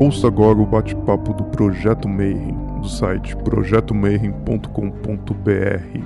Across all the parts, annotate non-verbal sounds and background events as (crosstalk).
Ouça agora o bate-papo do Projeto Mayhem, do site projetomayhem.com.br.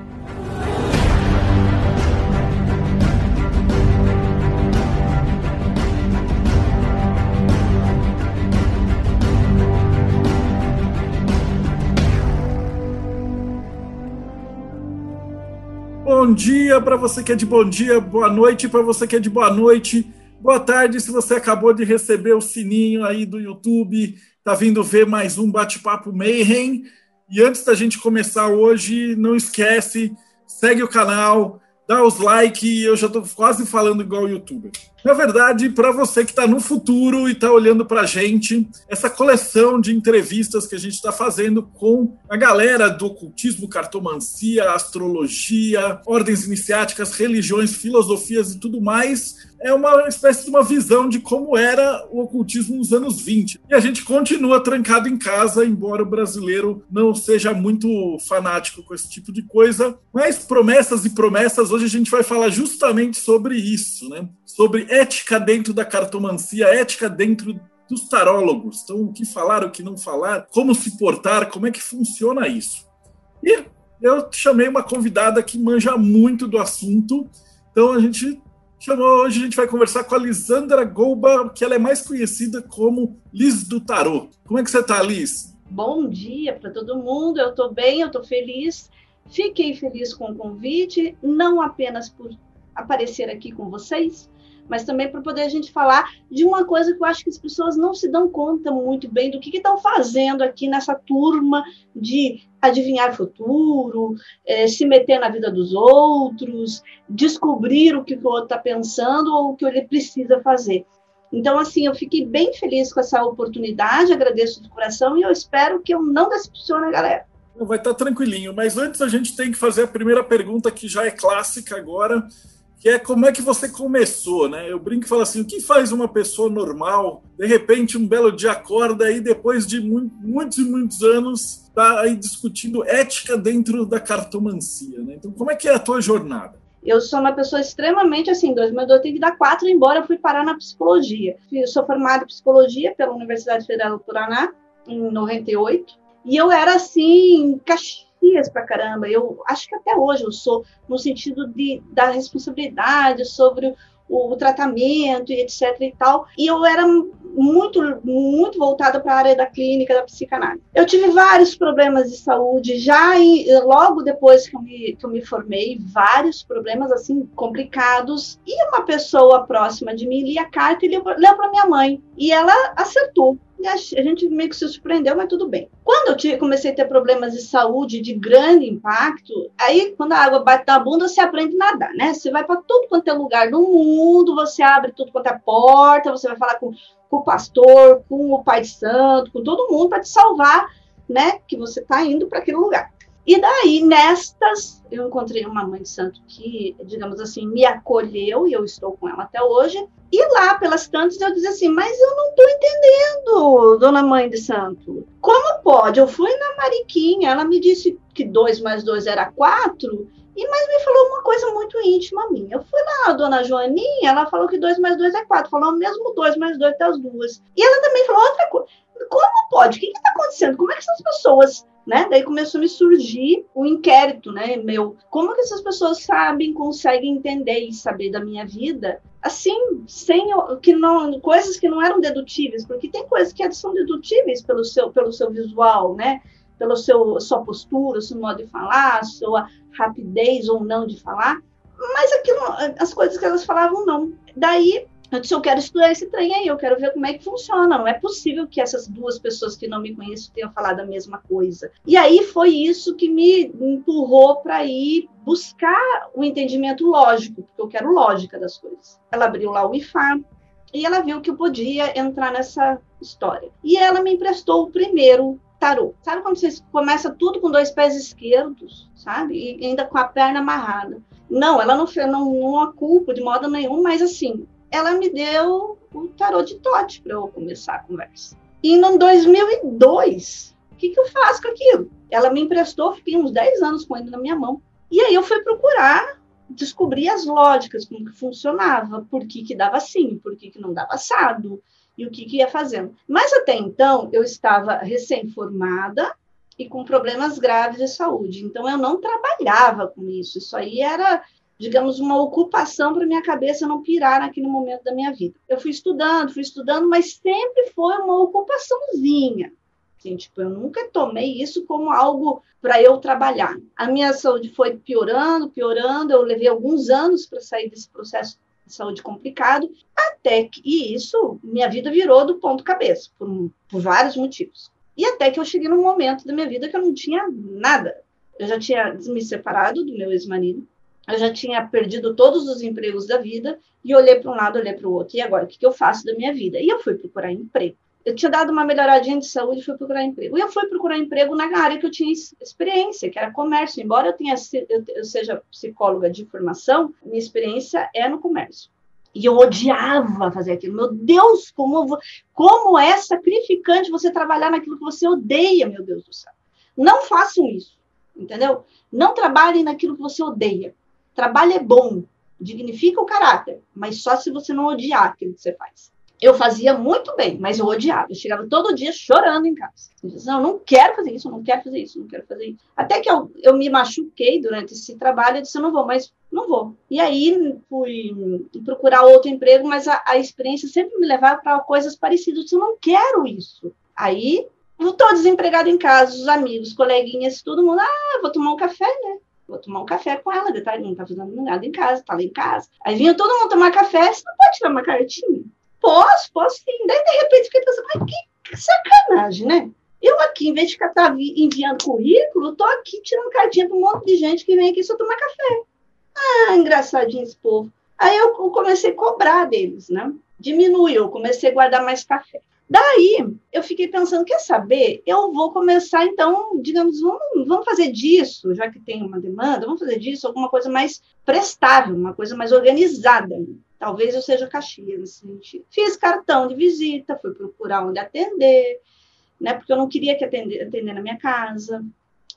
Bom dia para você que é de bom dia, boa noite para você que é de boa noite. Boa tarde, se você acabou de receber o sininho aí do YouTube, tá vindo ver mais um bate-papo Mayhem. E antes da gente começar hoje, não esquece, segue o canal, dá os likes, eu já estou quase falando igual youtuber. Na verdade, para você que está no futuro e está olhando para a gente, essa coleção de entrevistas que a gente está fazendo com a galera do ocultismo, cartomancia, astrologia, ordens iniciáticas, religiões, filosofias e tudo mais, é uma espécie de uma visão de como era o ocultismo nos anos 20. E a gente continua trancado em casa, embora o brasileiro não seja muito fanático com esse tipo de coisa. Mas promessas e promessas, hoje a gente vai falar justamente sobre isso, né? Sobre ética dentro da cartomancia, ética dentro dos tarólogos. Então, o que falar, o que não falar, como se portar, como é que funciona isso. E eu chamei uma convidada que manja muito do assunto, então a gente chamou, hoje a gente vai conversar com a Lisandra Golba, que ela é mais conhecida como Liz do Tarô. Como é que você está, Liz? Bom dia para todo mundo, eu estou bem, eu estou feliz. Fiquei feliz com o convite, não apenas por aparecer aqui com vocês, mas também para poder a gente falar de uma coisa que eu acho que as pessoas não se dão conta muito bem do que estão fazendo aqui nessa turma de adivinhar o futuro, é, se meter na vida dos outros, descobrir o que o outro está pensando ou o que ele precisa fazer. Então, assim, eu fiquei bem feliz com essa oportunidade, agradeço de coração e eu espero que eu não decepcione a galera. Vai estar tá tranquilinho, mas antes a gente tem que fazer a primeira pergunta que já é clássica agora que é como é que você começou, né? Eu brinco e falo assim, o que faz uma pessoa normal, de repente um belo dia acorda aí depois de muitos e muitos anos tá aí discutindo ética dentro da cartomancia, né? Então, como é que é a tua jornada? Eu sou uma pessoa extremamente assim, 2002 eu tive que dar quatro embora, eu fui parar na psicologia. Eu sou formada em psicologia pela Universidade Federal do Paraná em 98, e eu era assim, Caxias pra caramba. Eu acho que até hoje eu sou, no sentido de, da responsabilidade sobre o, o tratamento e etc e tal. E eu era muito, muito voltada para a área da clínica, da psicanálise. Eu tive vários problemas de saúde já em, logo depois que eu, me, que eu me formei, vários problemas assim complicados. E uma pessoa próxima de mim lia a carta e leu para minha mãe. E ela acertou. E a gente meio que se surpreendeu, mas tudo bem. Quando eu tive, comecei a ter problemas de saúde de grande impacto, aí quando a água bate na bunda, você aprende a nadar, né? Você vai para tudo quanto é lugar do mundo, você abre tudo quanto é porta, você vai falar com, com o pastor, com o pai de santo, com todo mundo para te salvar, né? Que você está indo para aquele lugar. E daí, nestas, eu encontrei uma mãe de santo que, digamos assim, me acolheu, e eu estou com ela até hoje. E lá, pelas tantas, eu dizia assim: Mas eu não estou entendendo, dona mãe de santo. Como pode? Eu fui na Mariquinha, ela me disse que dois mais dois era quatro, e mas me falou uma coisa muito íntima minha. Eu fui lá, a dona Joaninha, ela falou que dois mais dois é quatro. Falou mesmo dois mais dois até as duas. E ela também falou outra coisa. Como pode? O que está acontecendo? Como é que essas pessoas né? Daí começou a me surgir o um inquérito, né, meu, como que essas pessoas sabem, conseguem entender e saber da minha vida, assim, sem que não coisas que não eram dedutíveis, porque tem coisas que são dedutíveis pelo seu pelo seu visual, né? Pelo seu sua postura, seu modo de falar, sua rapidez ou não de falar, mas aquilo, as coisas que elas falavam não. Daí eu disse, eu quero estudar esse trem aí, eu quero ver como é que funciona. Não é possível que essas duas pessoas que não me conhecem tenham falado a mesma coisa. E aí foi isso que me empurrou para ir buscar o entendimento lógico, porque eu quero lógica das coisas. Ela abriu lá o IFA e ela viu que eu podia entrar nessa história. E ela me emprestou o primeiro tarô. Sabe quando você começa tudo com dois pés esquerdos, sabe? E ainda com a perna amarrada. Não, ela não, não, não a culpa de modo nenhum, mas assim, ela me deu o tarô de Tote para eu começar a conversa. E em 2002, o que, que eu faço com aquilo? Ela me emprestou, fiquei uns 10 anos com ele na minha mão. E aí eu fui procurar descobrir as lógicas, como que funcionava, por que, que dava assim, por que, que não dava assado, e o que, que ia fazendo. Mas até então, eu estava recém-formada e com problemas graves de saúde. Então, eu não trabalhava com isso. Isso aí era, digamos, uma ocupação para minha cabeça não pirar naquele momento da minha vida. Eu fui estudando, fui estudando, mas sempre foi uma ocupaçãozinha. Assim, tipo, eu nunca tomei isso como algo para eu trabalhar. A minha saúde foi piorando, piorando. Eu levei alguns anos para sair desse processo saúde complicado, até que e isso, minha vida virou do ponto cabeça, por, por vários motivos. E até que eu cheguei num momento da minha vida que eu não tinha nada. Eu já tinha me separado do meu ex-marido, eu já tinha perdido todos os empregos da vida, e olhei para um lado, olhei para o outro. E agora, o que, que eu faço da minha vida? E eu fui procurar emprego. Eu tinha dado uma melhoradinha de saúde e fui procurar emprego. E eu fui procurar emprego na área que eu tinha experiência, que era comércio. Embora eu, tenha, eu, seja psicóloga de formação, minha experiência é no comércio. E eu odiava fazer aquilo. Meu Deus, como, como é sacrificante você trabalhar naquilo que você odeia, meu Deus do céu. Não façam isso, entendeu? Não trabalhem naquilo que você odeia. Trabalho é bom, dignifica o caráter, mas só se você não odiar aquilo que você faz. Eu fazia muito bem, mas eu odiava. Eu chegava todo dia chorando em casa. Eu não, não quero fazer isso, não quero fazer isso, não quero fazer isso. Até que eu, eu me machuquei durante esse trabalho, eu disse, eu não vou, mas não vou. E aí fui procurar outro emprego, mas a, a experiência sempre me levava para coisas parecidas. Eu disse, eu não quero isso. Aí eu estou desempregado em casa, os amigos, coleguinhas, todo mundo, ah, vou tomar um café, né? Vou tomar um café com ela, detalhe, não tá fazendo nada em casa, tá lá em casa. Aí vinha todo mundo tomar café, você não pode tirar uma cartinha? Posso, posso sim. Daí, de repente, fiquei pensando, mas que sacanagem, né? Eu aqui, em vez de ficar tá enviando currículo, tô aqui tirando cartinha para um monte de gente que vem aqui só tomar café. Ah, engraçadinho esse povo. Aí eu comecei a cobrar deles, né? Diminuiu, comecei a guardar mais café. Daí eu fiquei pensando, quer saber? Eu vou começar, então, digamos, vamos, vamos fazer disso, já que tem uma demanda, vamos fazer disso alguma coisa mais prestável, uma coisa mais organizada. Talvez eu seja Caxias nesse sentido. Fiz cartão de visita, fui procurar onde atender, né? Porque eu não queria que atender, atender na minha casa.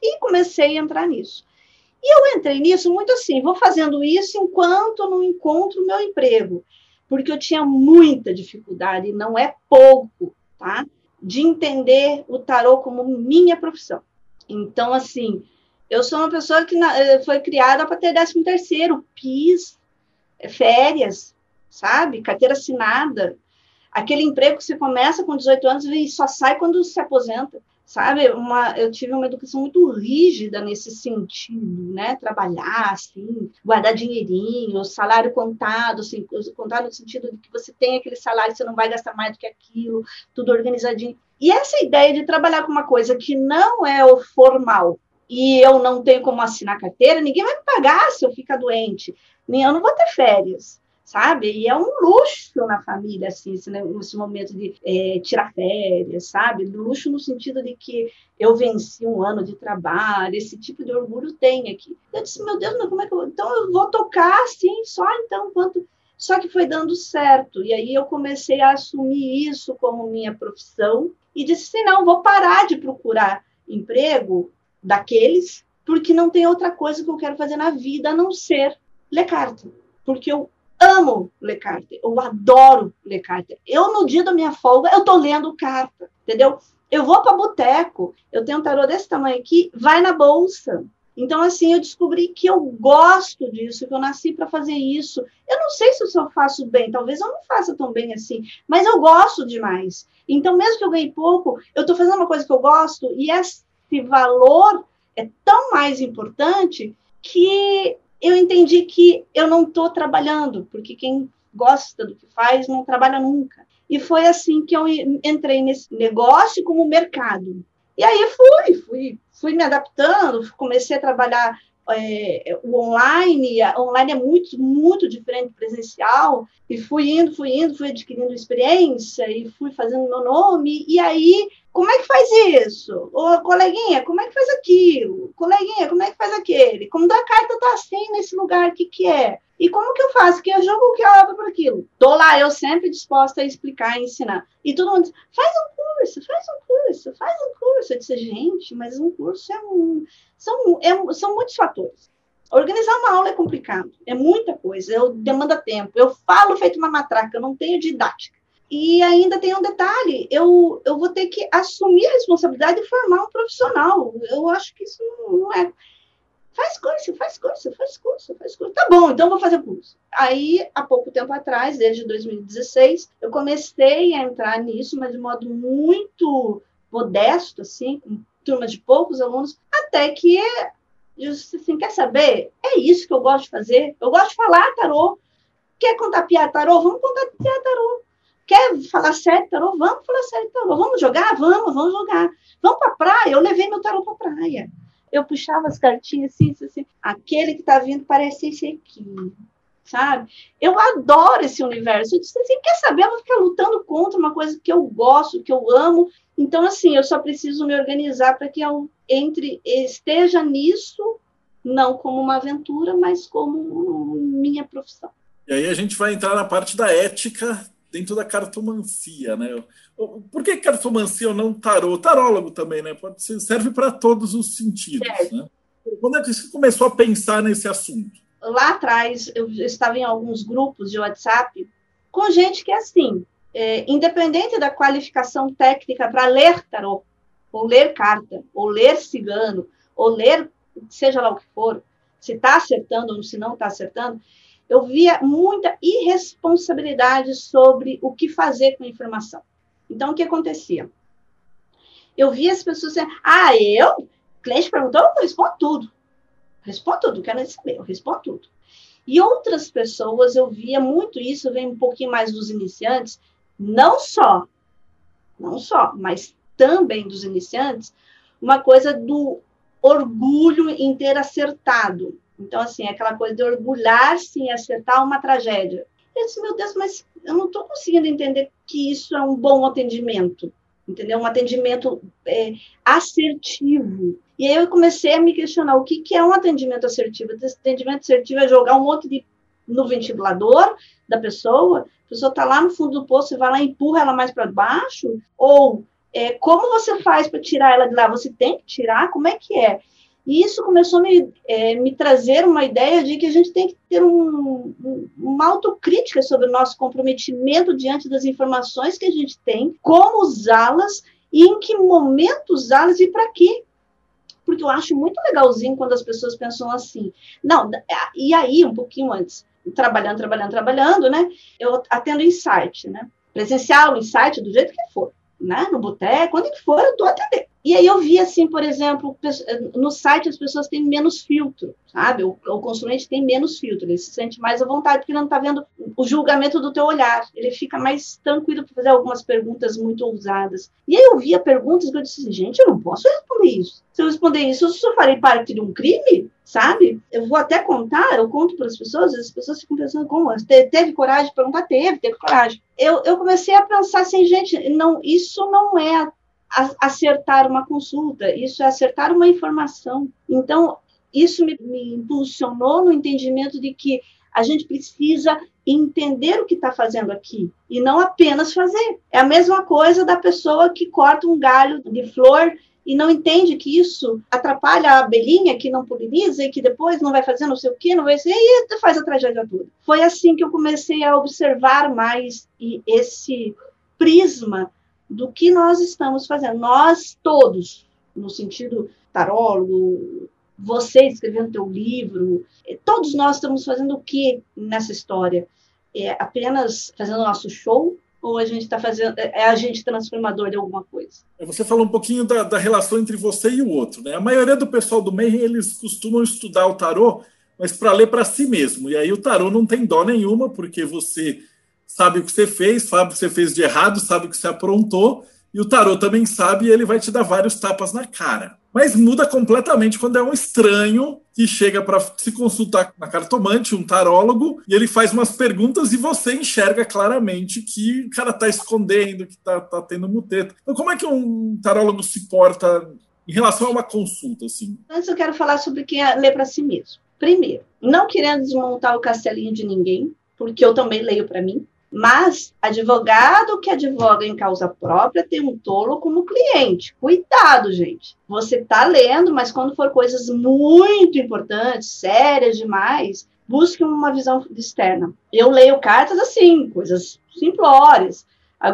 E comecei a entrar nisso. E eu entrei nisso muito assim, vou fazendo isso enquanto não encontro o meu emprego. Porque eu tinha muita dificuldade, e não é pouco, tá? De entender o tarô como minha profissão. Então, assim, eu sou uma pessoa que eh, foi criada para ter 13 terceiro, PIS, férias, sabe? Carteira assinada. Aquele emprego que você começa com 18 anos e só sai quando se aposenta, sabe? Uma, eu tive uma educação muito rígida nesse sentido, né? Trabalhar, assim, guardar dinheirinho, salário contado, assim, contado no sentido de que você tem aquele salário, você não vai gastar mais do que aquilo, tudo organizadinho. E essa ideia de trabalhar com uma coisa que não é o formal, e eu não tenho como assinar carteira, ninguém vai me pagar se eu ficar doente. Eu não vou ter férias sabe? E é um luxo na família, assim, nesse momento de é, tirar férias, sabe? Luxo no sentido de que eu venci um ano de trabalho, esse tipo de orgulho tem aqui. Eu disse, meu Deus, mas como é que eu... Então eu vou tocar, assim, só então, quanto... Só que foi dando certo, e aí eu comecei a assumir isso como minha profissão, e disse assim, não, vou parar de procurar emprego daqueles, porque não tem outra coisa que eu quero fazer na vida a não ser ler carta. Porque eu amo ler carta, eu adoro ler carta. Eu, no dia da minha folga, eu tô lendo carta, entendeu? Eu vou para boteco, eu tenho um tarô desse tamanho aqui, vai na bolsa. Então, assim, eu descobri que eu gosto disso, que eu nasci para fazer isso. Eu não sei se eu faço bem, talvez eu não faça tão bem assim, mas eu gosto demais. Então, mesmo que eu ganhe pouco, eu estou fazendo uma coisa que eu gosto e esse valor é tão mais importante que eu entendi que eu não estou trabalhando, porque quem gosta do que faz não trabalha nunca. E foi assim que eu entrei nesse negócio como mercado. E aí fui, fui, fui me adaptando, comecei a trabalhar é, o online, online é muito, muito diferente do presencial, e fui indo, fui indo, fui adquirindo experiência, e fui fazendo meu nome, e aí, como é que faz isso? Ô, coleguinha, como é que faz aquilo? Coleguinha, como é que faz aquele? Como da carta tá assim nesse lugar, o que que é? E como que eu faço? Que eu jogo que eu abro para aquilo? Tô lá, eu sempre disposta a explicar e ensinar. E todo mundo diz, faz um curso, faz um curso, faz um curso. Eu disse, gente, mas um curso é um... São, é, são muitos fatores. Organizar uma aula é complicado, é muita coisa, eu, demanda tempo. Eu falo feito uma matraca, eu não tenho didática. E ainda tem um detalhe: eu, eu vou ter que assumir a responsabilidade de formar um profissional. Eu acho que isso não é. Faz curso, faz curso, faz curso, faz curso. Tá bom, então vou fazer curso. Aí, há pouco tempo atrás, desde 2016, eu comecei a entrar nisso, mas de modo muito modesto, assim, com turma de poucos alunos, até que eu disse assim, quer saber? É isso que eu gosto de fazer. Eu gosto de falar tarô. Quer contar piada tarô? Vamos contar piada tarô. Quer falar sério tarô? Vamos falar sério tarô. Vamos jogar? Vamos, vamos jogar. Vamos para praia? Eu levei meu tarô para praia eu puxava as cartinhas assim, assim, aquele que está vindo parece esse aqui, sabe? Eu adoro esse universo. Eu disse assim, quer saber? Eu vou ficar lutando contra uma coisa que eu gosto, que eu amo. Então, assim, eu só preciso me organizar para que eu entre, esteja nisso, não como uma aventura, mas como minha profissão. E aí a gente vai entrar na parte da ética dentro da cartomancia, né? Por que cartomancia ou não tarô? Tarólogo também, né? Pode ser, serve para todos os sentidos, né? Quando é que você começou a pensar nesse assunto? Lá atrás, eu estava em alguns grupos de WhatsApp com gente que é assim, é, independente da qualificação técnica para ler tarô, ou ler carta, ou ler cigano, ou ler seja lá o que for, se está acertando ou se não está acertando, eu via muita irresponsabilidade sobre o que fazer com a informação. Então, o que acontecia? Eu via as pessoas dizendo, ah, eu? O cliente perguntou, eu respondo tudo. Respondo tudo, quero saber, eu respondo tudo. E outras pessoas, eu via muito isso, vem um pouquinho mais dos iniciantes, não só, não só, mas também dos iniciantes, uma coisa do orgulho em ter acertado. Então, assim, aquela coisa de orgulhar-se em acertar uma tragédia. Eu disse, meu Deus, mas eu não estou conseguindo entender que isso é um bom atendimento, entendeu? Um atendimento é, assertivo. E aí eu comecei a me questionar o que, que é um atendimento assertivo. Esse atendimento assertivo é jogar um monte de no ventilador da pessoa, a pessoa está lá no fundo do poço, você vai lá e empurra ela mais para baixo, ou é, como você faz para tirar ela de lá? Você tem que tirar? Como é que é? E isso começou a me, é, me trazer uma ideia de que a gente tem que ter um, um, uma autocrítica sobre o nosso comprometimento diante das informações que a gente tem, como usá-las e em que momento usá-las e para quê. Porque eu acho muito legalzinho quando as pessoas pensam assim. Não, e aí, um pouquinho antes, trabalhando, trabalhando, trabalhando, né? Eu atendo insight, né? Presencial, insight, do jeito que for, né? No boteco, onde que for, eu estou atendendo. E aí eu vi, assim, por exemplo, no site as pessoas têm menos filtro, sabe? O, o consulente tem menos filtro, ele se sente mais à vontade, porque ele não está vendo o julgamento do teu olhar. Ele fica mais tranquilo para fazer algumas perguntas muito ousadas. E aí eu via perguntas que eu disse, gente, eu não posso responder isso. Se eu responder isso, eu só farei parte de um crime, sabe? Eu vou até contar, eu conto para as pessoas, as pessoas ficam pensando como, teve coragem de perguntar? Teve, teve coragem. Eu, eu comecei a pensar assim, gente, não, isso não é acertar uma consulta, isso é acertar uma informação. Então, isso me, me impulsionou no entendimento de que a gente precisa entender o que está fazendo aqui e não apenas fazer. É a mesma coisa da pessoa que corta um galho de flor e não entende que isso atrapalha a abelhinha que não poliniza e que depois não vai fazer não sei o que, não vai ser, e faz a tragédia toda. Foi assim que eu comecei a observar mais esse prisma do que nós estamos fazendo. Nós todos, no sentido tarólogo, você escrevendo teu livro, eh, todos nós estamos fazendo o que nessa história? É apenas fazendo nosso show ou a gente está fazendo é, é agente transformador de alguma coisa? É, você falou um pouquinho da, da, relação entre você e o outro, né? A maioria do pessoal do Mayhem eles costumam estudar o tarô, mas para ler para si mesmo. E aí o tarô não tem dó nenhuma porque você sabe o que você fez, sabe o que você fez de errado, sabe o que você aprontou, e o tarô também sabe e ele vai te dar vários tapas na cara. Mas muda completamente quando é um estranho que chega para se consultar na cartomante, um tarólogo, e ele faz umas perguntas e você enxerga claramente que o cara está escondendo, que está tá tendo muteta. Então, como é que um tarólogo se porta em relação a uma consulta? Assim? Antes, eu quero falar sobre quem é lê para si mesmo. Primeiro, não querendo desmontar o castelinho de ninguém, porque eu também leio para mim. Mas advogado que advoga em causa própria tem um tolo como cliente. Cuidado, gente. Você está lendo, mas quando for coisas muito importantes, sérias demais, busque uma visão externa. Eu leio cartas assim, coisas simplórias.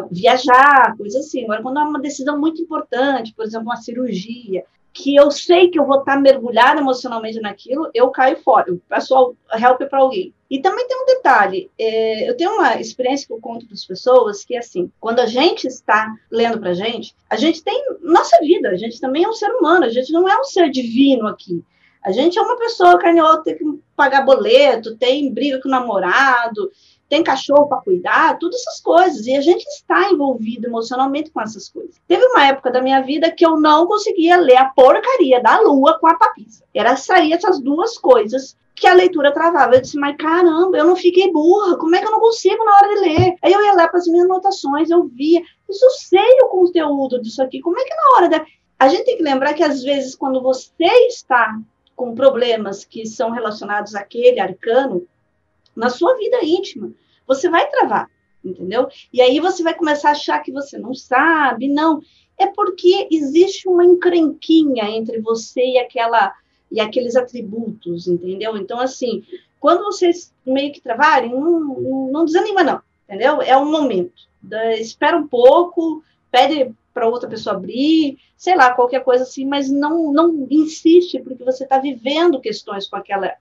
viajar, coisa assim. Agora, quando é uma decisão muito importante, por exemplo, uma cirurgia, que eu sei que eu vou estar mergulhada emocionalmente naquilo, eu caio fora, eu peço help para alguém. E também tem um detalhe, é, eu tenho uma experiência que eu conto para as pessoas, que assim, quando a gente está lendo para a gente, a gente tem nossa vida, a gente também é um ser humano, a gente não é um ser divino aqui. A gente é uma pessoa carne tem que pagar boleto, tem briga com o namorado, tem cachorro para cuidar, todas essas coisas. E a gente está envolvido emocionalmente com essas coisas. Teve uma época da minha vida que eu não conseguia ler a porcaria da lua com a papisa. Era sair essas duas coisas que a leitura travava. Eu disse, mas caramba, eu não fiquei burra, como é que eu não consigo na hora de ler? Aí eu ia lá para as minhas anotações, eu via, isso sei o conteúdo disso aqui, como é que na hora da. A gente tem que lembrar que às vezes, quando você está com problemas que são relacionados àquele arcano, na sua vida íntima, você vai travar, entendeu? E aí você vai começar a achar que você não sabe, não. É porque existe uma encrenquinha entre você e aquela e aqueles atributos, entendeu? Então, assim, quando vocês meio que travarem, não, não, não desanima, não, entendeu? É um momento. Da, espera um pouco, pede para outra pessoa abrir, sei lá, qualquer coisa assim, mas não, não insiste, porque você está vivendo questões com aquela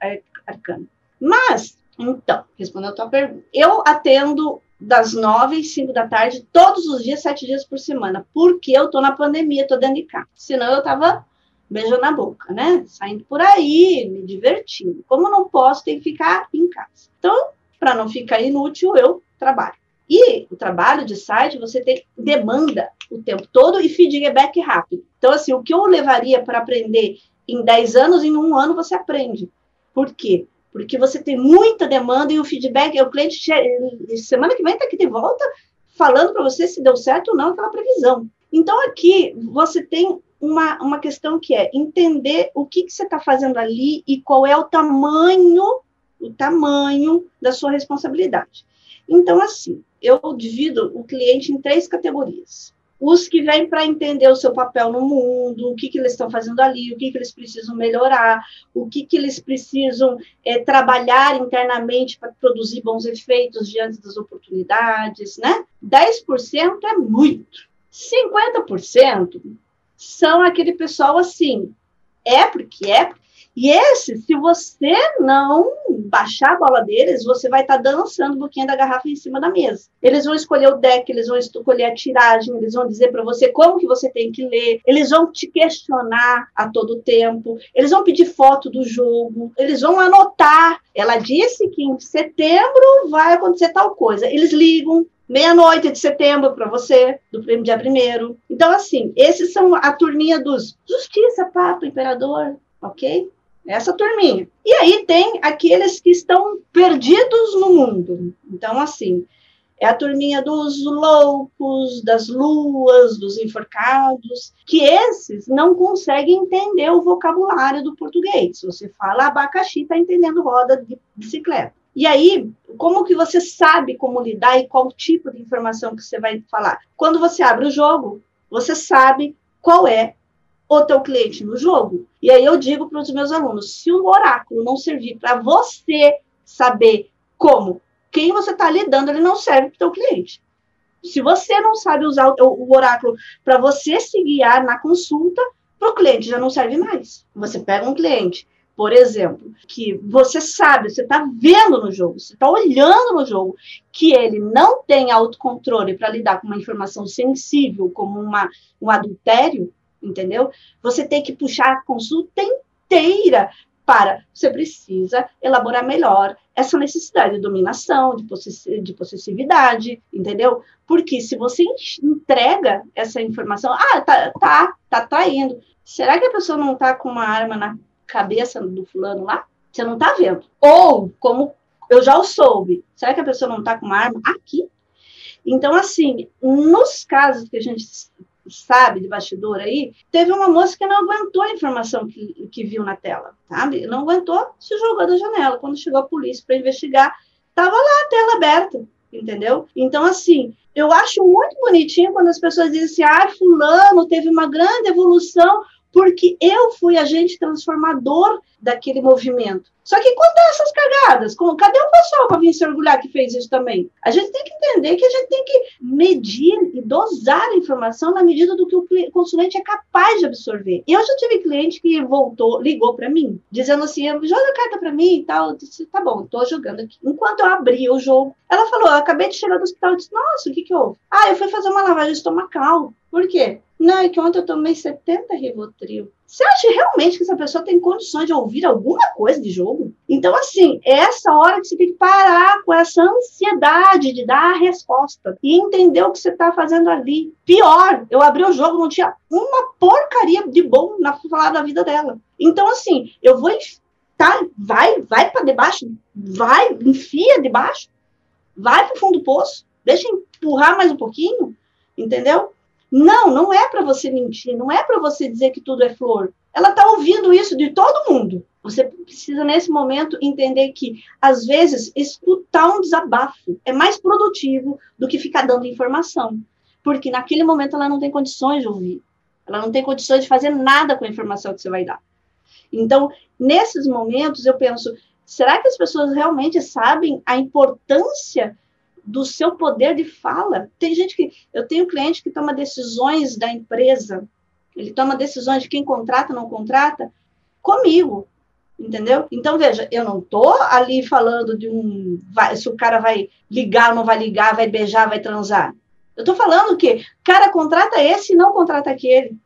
arcana. Mas, então, respondendo a tua pergunta, eu atendo das nove e cinco da tarde, todos os dias, sete dias por semana, porque eu tô na pandemia, tô dentro de casa. Senão eu tava beijando a boca, né? Saindo por aí, me divertindo. Como não posso, tem que ficar em casa. Então, para não ficar inútil, eu trabalho. E o trabalho de site, você tem demanda o tempo todo e feedback rápido. Então, assim, o que eu levaria para aprender em 10 anos, em um ano você aprende. Por quê? Porque você tem muita demanda e o feedback, o cliente semana que vem está aqui de volta falando para você se deu certo ou não aquela previsão. Então, aqui você tem uma, uma questão que é entender o que, que você está fazendo ali e qual é o tamanho, o tamanho da sua responsabilidade. Então, assim, eu divido o cliente em três categorias. Os que vêm para entender o seu papel no mundo, o que, que eles estão fazendo ali, o que, que eles precisam melhorar, o que, que eles precisam é, trabalhar internamente para produzir bons efeitos diante das oportunidades, né? 10% é muito. 50% são aquele pessoal assim, é porque é. E esse, se você não baixar a bola deles, você vai estar tá dançando um pouquinho da garrafa em cima da mesa. Eles vão escolher o deck, eles vão escolher a tiragem, eles vão dizer para você como que você tem que ler, eles vão te questionar a todo tempo, eles vão pedir foto do jogo, eles vão anotar. Ela disse que em setembro vai acontecer tal coisa. Eles ligam, meia-noite de setembro para você, do dia primeiro. Então, assim, esses são a turminha dos Justiça, Papa, Imperador, ok? Essa turminha. E aí tem aqueles que estão perdidos no mundo. Então, assim, é a turminha dos loucos, das luas, dos enforcados, que esses não conseguem entender o vocabulário do português. Você fala abacaxi, está entendendo roda de bicicleta. E aí, como que você sabe como lidar e qual tipo de informação que você vai falar? Quando você abre o jogo, você sabe qual é o teu cliente no jogo. E aí eu digo para os meus alunos, se o oráculo não servir para você saber como, quem você está lidando, ele não serve para o teu cliente. Se você não sabe usar o, o oráculo para você se guiar na consulta, para o cliente já não serve mais. Você pega um cliente por exemplo, que você sabe, você está vendo no jogo, você está olhando no jogo, que ele não tem autocontrole para lidar com uma informação sensível, como uma, um adultério, entendeu? Você tem que puxar a consulta inteira para. Você precisa elaborar melhor essa necessidade de dominação, de, possess de possessividade, entendeu? Porque se você entrega essa informação, ah, tá, tá, tá traindo. Será que a pessoa não está com uma arma na cabeça do fulano lá, você não tá vendo. Ou, como eu já o soube, será que a pessoa não tá com uma arma aqui? Então, assim, nos casos que a gente sabe de bastidor aí, teve uma moça que não aguentou a informação que, que viu na tela, sabe? Não aguentou, se jogou da janela. Quando chegou a polícia para investigar, tava lá a tela aberta, entendeu? Então, assim, eu acho muito bonitinho quando as pessoas dizem assim, ah, fulano teve uma grande evolução porque eu fui agente transformador daquele movimento. Só que quando dá essas cagadas, cadê o pessoal para vir se orgulhar que fez isso também? A gente tem que entender que a gente tem que medir e dosar a informação na medida do que o consulente é capaz de absorver. Eu já tive cliente que voltou, ligou para mim, dizendo assim: joga a carta para mim e tal. Eu disse: tá bom, tô jogando aqui. Enquanto eu abri o jogo, ela falou: eu acabei de chegar do hospital. Eu disse: nossa, o que que houve? Ah, eu fui fazer uma lavagem estomacal. Por quê? Não, é que ontem eu tomei 70 Rivotril. Você acha realmente que essa pessoa tem condições de ouvir alguma coisa de jogo? Então, assim, é essa hora que você tem que parar com essa ansiedade de dar a resposta e entender o que você está fazendo ali. Pior, eu abri o jogo, não tinha uma porcaria de bom na falar da vida dela. Então, assim, eu vou. Tá, vai, vai para debaixo, vai, enfia debaixo, vai para o fundo do poço, deixa empurrar mais um pouquinho, entendeu? Não, não é para você mentir, não é para você dizer que tudo é flor. Ela está ouvindo isso de todo mundo. Você precisa, nesse momento, entender que, às vezes, escutar um desabafo é mais produtivo do que ficar dando informação. Porque naquele momento ela não tem condições de ouvir. Ela não tem condições de fazer nada com a informação que você vai dar. Então, nesses momentos, eu penso: será que as pessoas realmente sabem a importância do seu poder de fala. Tem gente que. Eu tenho cliente que toma decisões da empresa, ele toma decisões de quem contrata, não contrata, comigo. Entendeu? Então, veja, eu não estou ali falando de um. Vai, se o cara vai ligar ou não vai ligar, vai beijar, vai transar. Eu estou falando que cara contrata esse e não contrata aquele.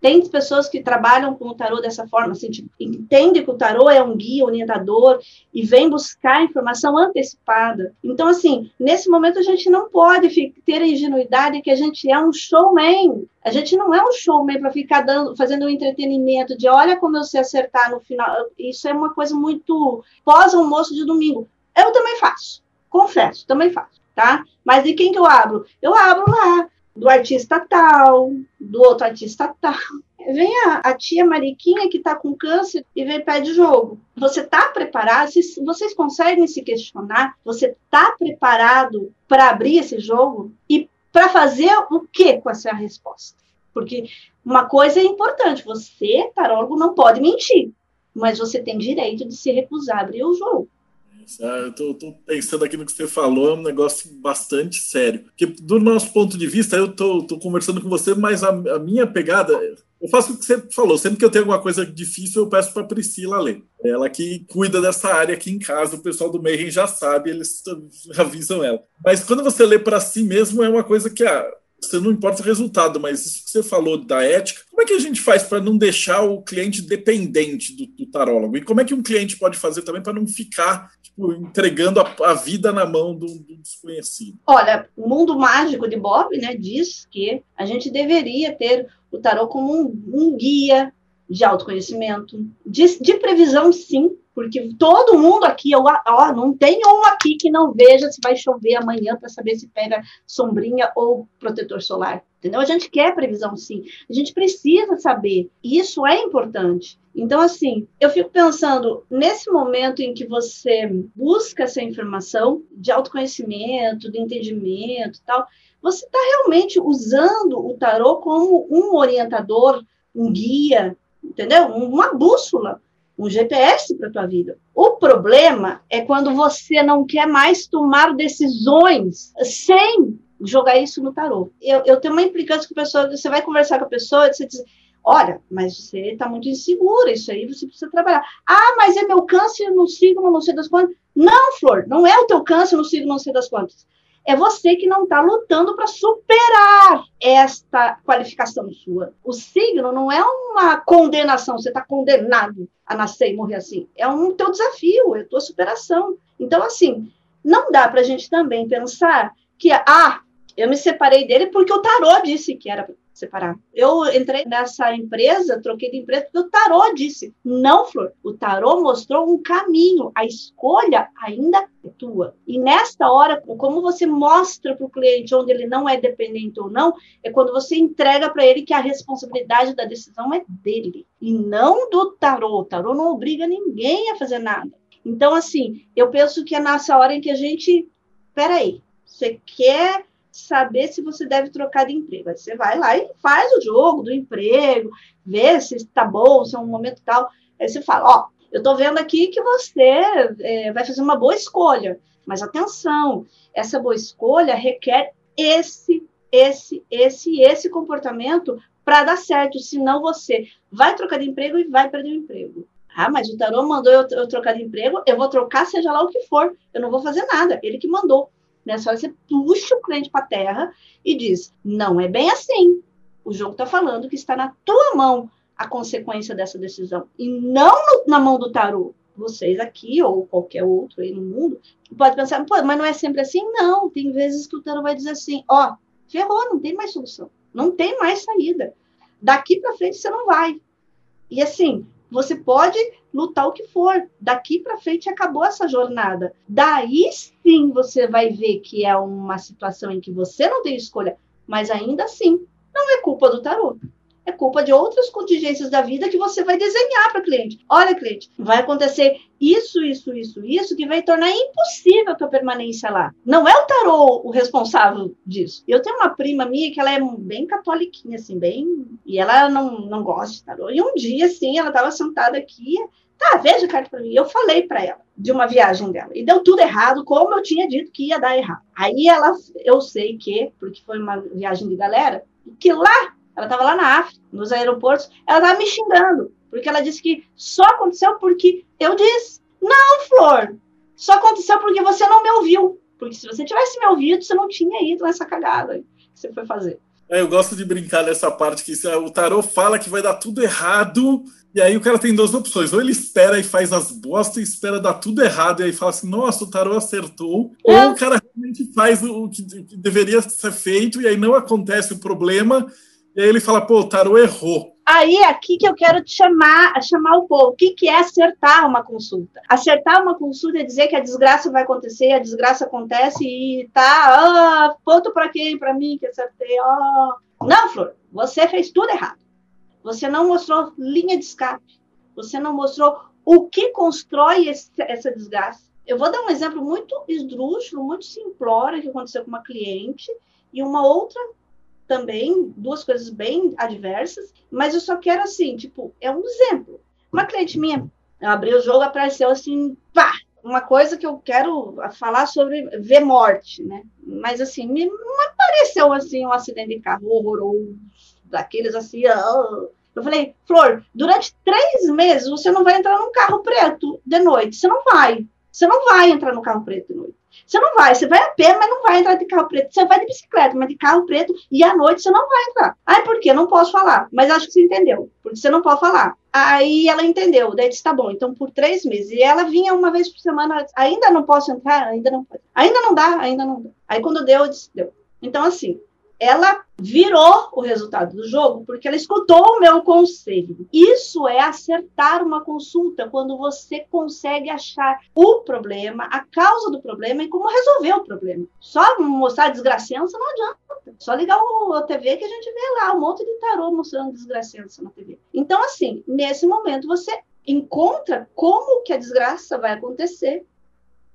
Tem pessoas que trabalham com o tarô dessa forma, assim, tipo, entende que o tarô é um guia orientador e vem buscar informação antecipada. Então, assim, nesse momento a gente não pode ter a ingenuidade que a gente é um showman. A gente não é um showman para ficar dando, fazendo um entretenimento de olha como eu sei acertar no final. Isso é uma coisa muito pós-almoço de domingo. Eu também faço, confesso, também faço, tá? Mas de quem que eu abro? Eu abro lá do artista tal, do outro artista tal. Vem a, a tia Mariquinha que está com câncer e vem pede jogo. Você está preparado? Vocês, vocês conseguem se questionar? Você está preparado para abrir esse jogo? E para fazer o que com essa resposta? Porque uma coisa é importante: você, tarólogo, não pode mentir, mas você tem direito de se recusar a abrir o jogo. Eu tô, tô, pensando aqui no que você falou, é um negócio bastante sério. Porque, do nosso ponto de vista, eu tô, tô conversando com você, mas a, a, minha pegada. Eu faço o que você falou. Sempre que eu tenho alguma coisa difícil, eu peço para Priscila ler. Ela que cuida dessa área aqui em casa, o pessoal do Mayhem já sabe, eles avisam ela. Mas quando você lê para si mesmo, é uma coisa que. Ah, você não importa o resultado, mas isso que você falou da ética, como é que a gente faz para não deixar o cliente dependente do, do, tarólogo? E como é que um cliente pode fazer também para não ficar tipo, entregando a, a, vida na mão do, do, desconhecido? Olha, o mundo mágico de Bob né, diz que a gente deveria ter o tarô como um, um guia de autoconhecimento, de, de previsão, sim, porque todo mundo aqui, ó, ó, não tem um aqui que não veja se vai chover amanhã para saber se pega sombrinha ou protetor solar. Entendeu? A gente quer previsão sim. A gente precisa saber. Isso é importante. Então, assim, eu fico pensando, nesse momento em que você busca essa informação de autoconhecimento, de entendimento tal, você está realmente usando o tarô como um orientador, um guia, entendeu? Uma bússola um GPS para a tua vida. O problema é quando você não quer mais tomar decisões sem jogar isso no tarô. Eu, eu tenho uma implicância com a pessoa, você vai conversar com a pessoa e você diz, olha, mas você está muito insegura, isso aí você precisa trabalhar. Ah, mas é meu câncer no signo, não sei das quantas. Não, Flor, não é o teu câncer no signo, não sei das quantas é você que não está lutando para superar esta qualificação sua. O signo não é uma condenação, você está condenado a nascer e morrer assim. É um teu desafio, é tua superação. Então, assim, não dá para a gente também pensar que, ah, eu me separei dele porque o tarô disse que era separar. Eu entrei nessa empresa, troquei de empresa, porque o tarô disse: não, Flor, o tarô mostrou um caminho, a escolha ainda é tua. E nesta hora, como você mostra para o cliente onde ele não é dependente ou não, é quando você entrega para ele que a responsabilidade da decisão é dele e não do tarô. O tarô não obriga ninguém a fazer nada. Então, assim, eu penso que é nessa hora em que a gente. Peraí, você quer saber se você deve trocar de emprego. Aí você vai lá e faz o jogo do emprego, vê se está bom, se é um momento tal. Aí você fala, ó, eu estou vendo aqui que você é, vai fazer uma boa escolha, mas atenção, essa boa escolha requer esse, esse, esse esse comportamento para dar certo, senão você vai trocar de emprego e vai perder o emprego. Ah, mas o tarô mandou eu, eu trocar de emprego, eu vou trocar seja lá o que for, eu não vou fazer nada, ele que mandou. Nessa hora você puxa o cliente para terra e diz: não é bem assim. O jogo está falando que está na tua mão a consequência dessa decisão e não no, na mão do tarô. Vocês aqui ou qualquer outro aí no mundo pode pensar, mas não é sempre assim? Não, tem vezes que o tarô vai dizer assim, ó, ferrou, não tem mais solução, não tem mais saída. Daqui para frente você não vai. E assim, você pode lutar o que for. Daqui para frente acabou essa jornada. Daí sim você vai ver que é uma situação em que você não tem escolha, mas ainda assim não é culpa do tarô é culpa de outras contingências da vida que você vai desenhar para o cliente. Olha, cliente, vai acontecer isso, isso, isso, isso, que vai tornar impossível a tua permanência lá. Não é o tarô o responsável disso. Eu tenho uma prima minha que ela é bem catoliquinha, assim, bem. E ela não, não gosta de tarô. E um dia, assim, ela estava sentada aqui. Tá, veja a carta para mim. Eu falei para ela de uma viagem dela. E deu tudo errado, como eu tinha dito que ia dar errado. Aí ela, eu sei que, porque foi uma viagem de galera, que lá ela estava lá na África, nos aeroportos, ela estava me xingando, porque ela disse que só aconteceu porque eu disse. Não, Flor, só aconteceu porque você não me ouviu. Porque se você tivesse me ouvido, você não tinha ido nessa cagada que você foi fazer. É, eu gosto de brincar nessa parte que o tarô fala que vai dar tudo errado, e aí o cara tem duas opções. Ou ele espera e faz as bostas e espera dar tudo errado, e aí fala assim, nossa, o tarô acertou. É. Ou o cara realmente faz o que deveria ser feito, e aí não acontece o problema, e aí ele fala, pô, o tarô errou. Aí é aqui que eu quero te chamar, chamar o povo. O que, que é acertar uma consulta? Acertar uma consulta é dizer que a desgraça vai acontecer, a desgraça acontece e tá, ah, ponto para quem? Para mim que acertei. Ah. Não, Flor, você fez tudo errado. Você não mostrou linha de escape. Você não mostrou o que constrói esse, essa desgraça. Eu vou dar um exemplo muito esdrúxulo, muito simplório que aconteceu com uma cliente e uma outra também, duas coisas bem adversas, mas eu só quero assim, tipo, é um exemplo. Uma cliente minha, eu abri o jogo, apareceu assim, pá, uma coisa que eu quero falar sobre ver morte, né? Mas assim, me não apareceu assim um acidente de carro horroroso, daqueles assim, oh. eu falei, Flor, durante três meses você não vai entrar num carro preto de noite, você não vai, você não vai entrar no carro preto de noite. Você não vai, você vai a pé, mas não vai entrar de carro preto. Você vai de bicicleta, mas de carro preto e à noite você não vai entrar. Ai, por quê? Não posso falar. Mas acho que você entendeu. Porque você não pode falar. Aí ela entendeu. Daí disse, tá bom, então por três meses. E ela vinha uma vez por semana, ainda não posso entrar? Ainda não pode. Ainda não dá, ainda não dá. Aí quando deu, eu disse, deu. Então, assim, ela virou o resultado do jogo porque ela escutou o meu conselho. Isso é acertar uma consulta quando você consegue achar o problema, a causa do problema e como resolver o problema. Só mostrar desgraçança não adianta. Só ligar o, a TV que a gente vê lá um monte de tarô mostrando desgraçança na TV. Então, assim, nesse momento você encontra como que a desgraça vai acontecer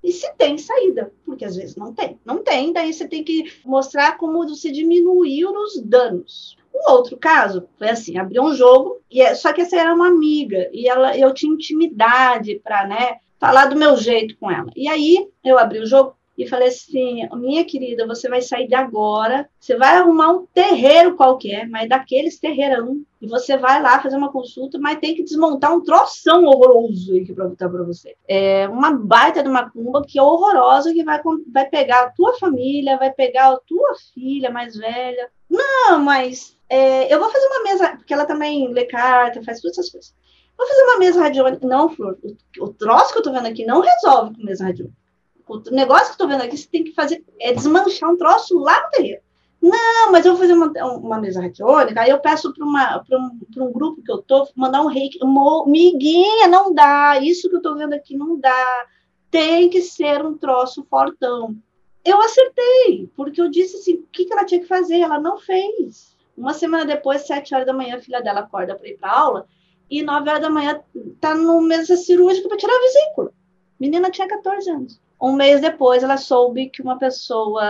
e se tem saída, porque às vezes não tem. Não tem, daí você tem que mostrar como você diminuiu os danos. Um outro caso foi assim, abriu um jogo, e é, só que essa era uma amiga, e ela, eu tinha intimidade para, né, falar do meu jeito com ela. E aí eu abri o jogo, e falei assim: minha querida, você vai sair de agora, você vai arrumar um terreiro qualquer, mas daqueles terreirão, e você vai lá fazer uma consulta, mas tem que desmontar um troção horroroso aí que botar para você. É uma baita de uma cumba que é horrorosa, que vai, vai pegar a tua família, vai pegar a tua filha mais velha. Não, mas é, eu vou fazer uma mesa, porque ela também lê carta, faz todas essas coisas. Vou fazer uma mesa radiônica. Não, Flor, o, o troço que eu tô vendo aqui não resolve com mesa radiônica. O negócio que eu tô vendo aqui, você tem que fazer é desmanchar um troço lá no terreiro. Não, mas eu vou fazer uma, uma mesa radiônica, aí eu peço para um, um grupo que eu tô mandar um reiki. Miguinha, não dá. Isso que eu tô vendo aqui não dá. Tem que ser um troço fortão. Eu acertei, porque eu disse assim: o que, que ela tinha que fazer? Ela não fez. Uma semana depois, sete horas da manhã, a filha dela acorda para ir para aula, e nove horas da manhã tá no mesa cirúrgica para tirar a vesícula. Menina tinha 14 anos. Um mês depois, ela soube que uma pessoa,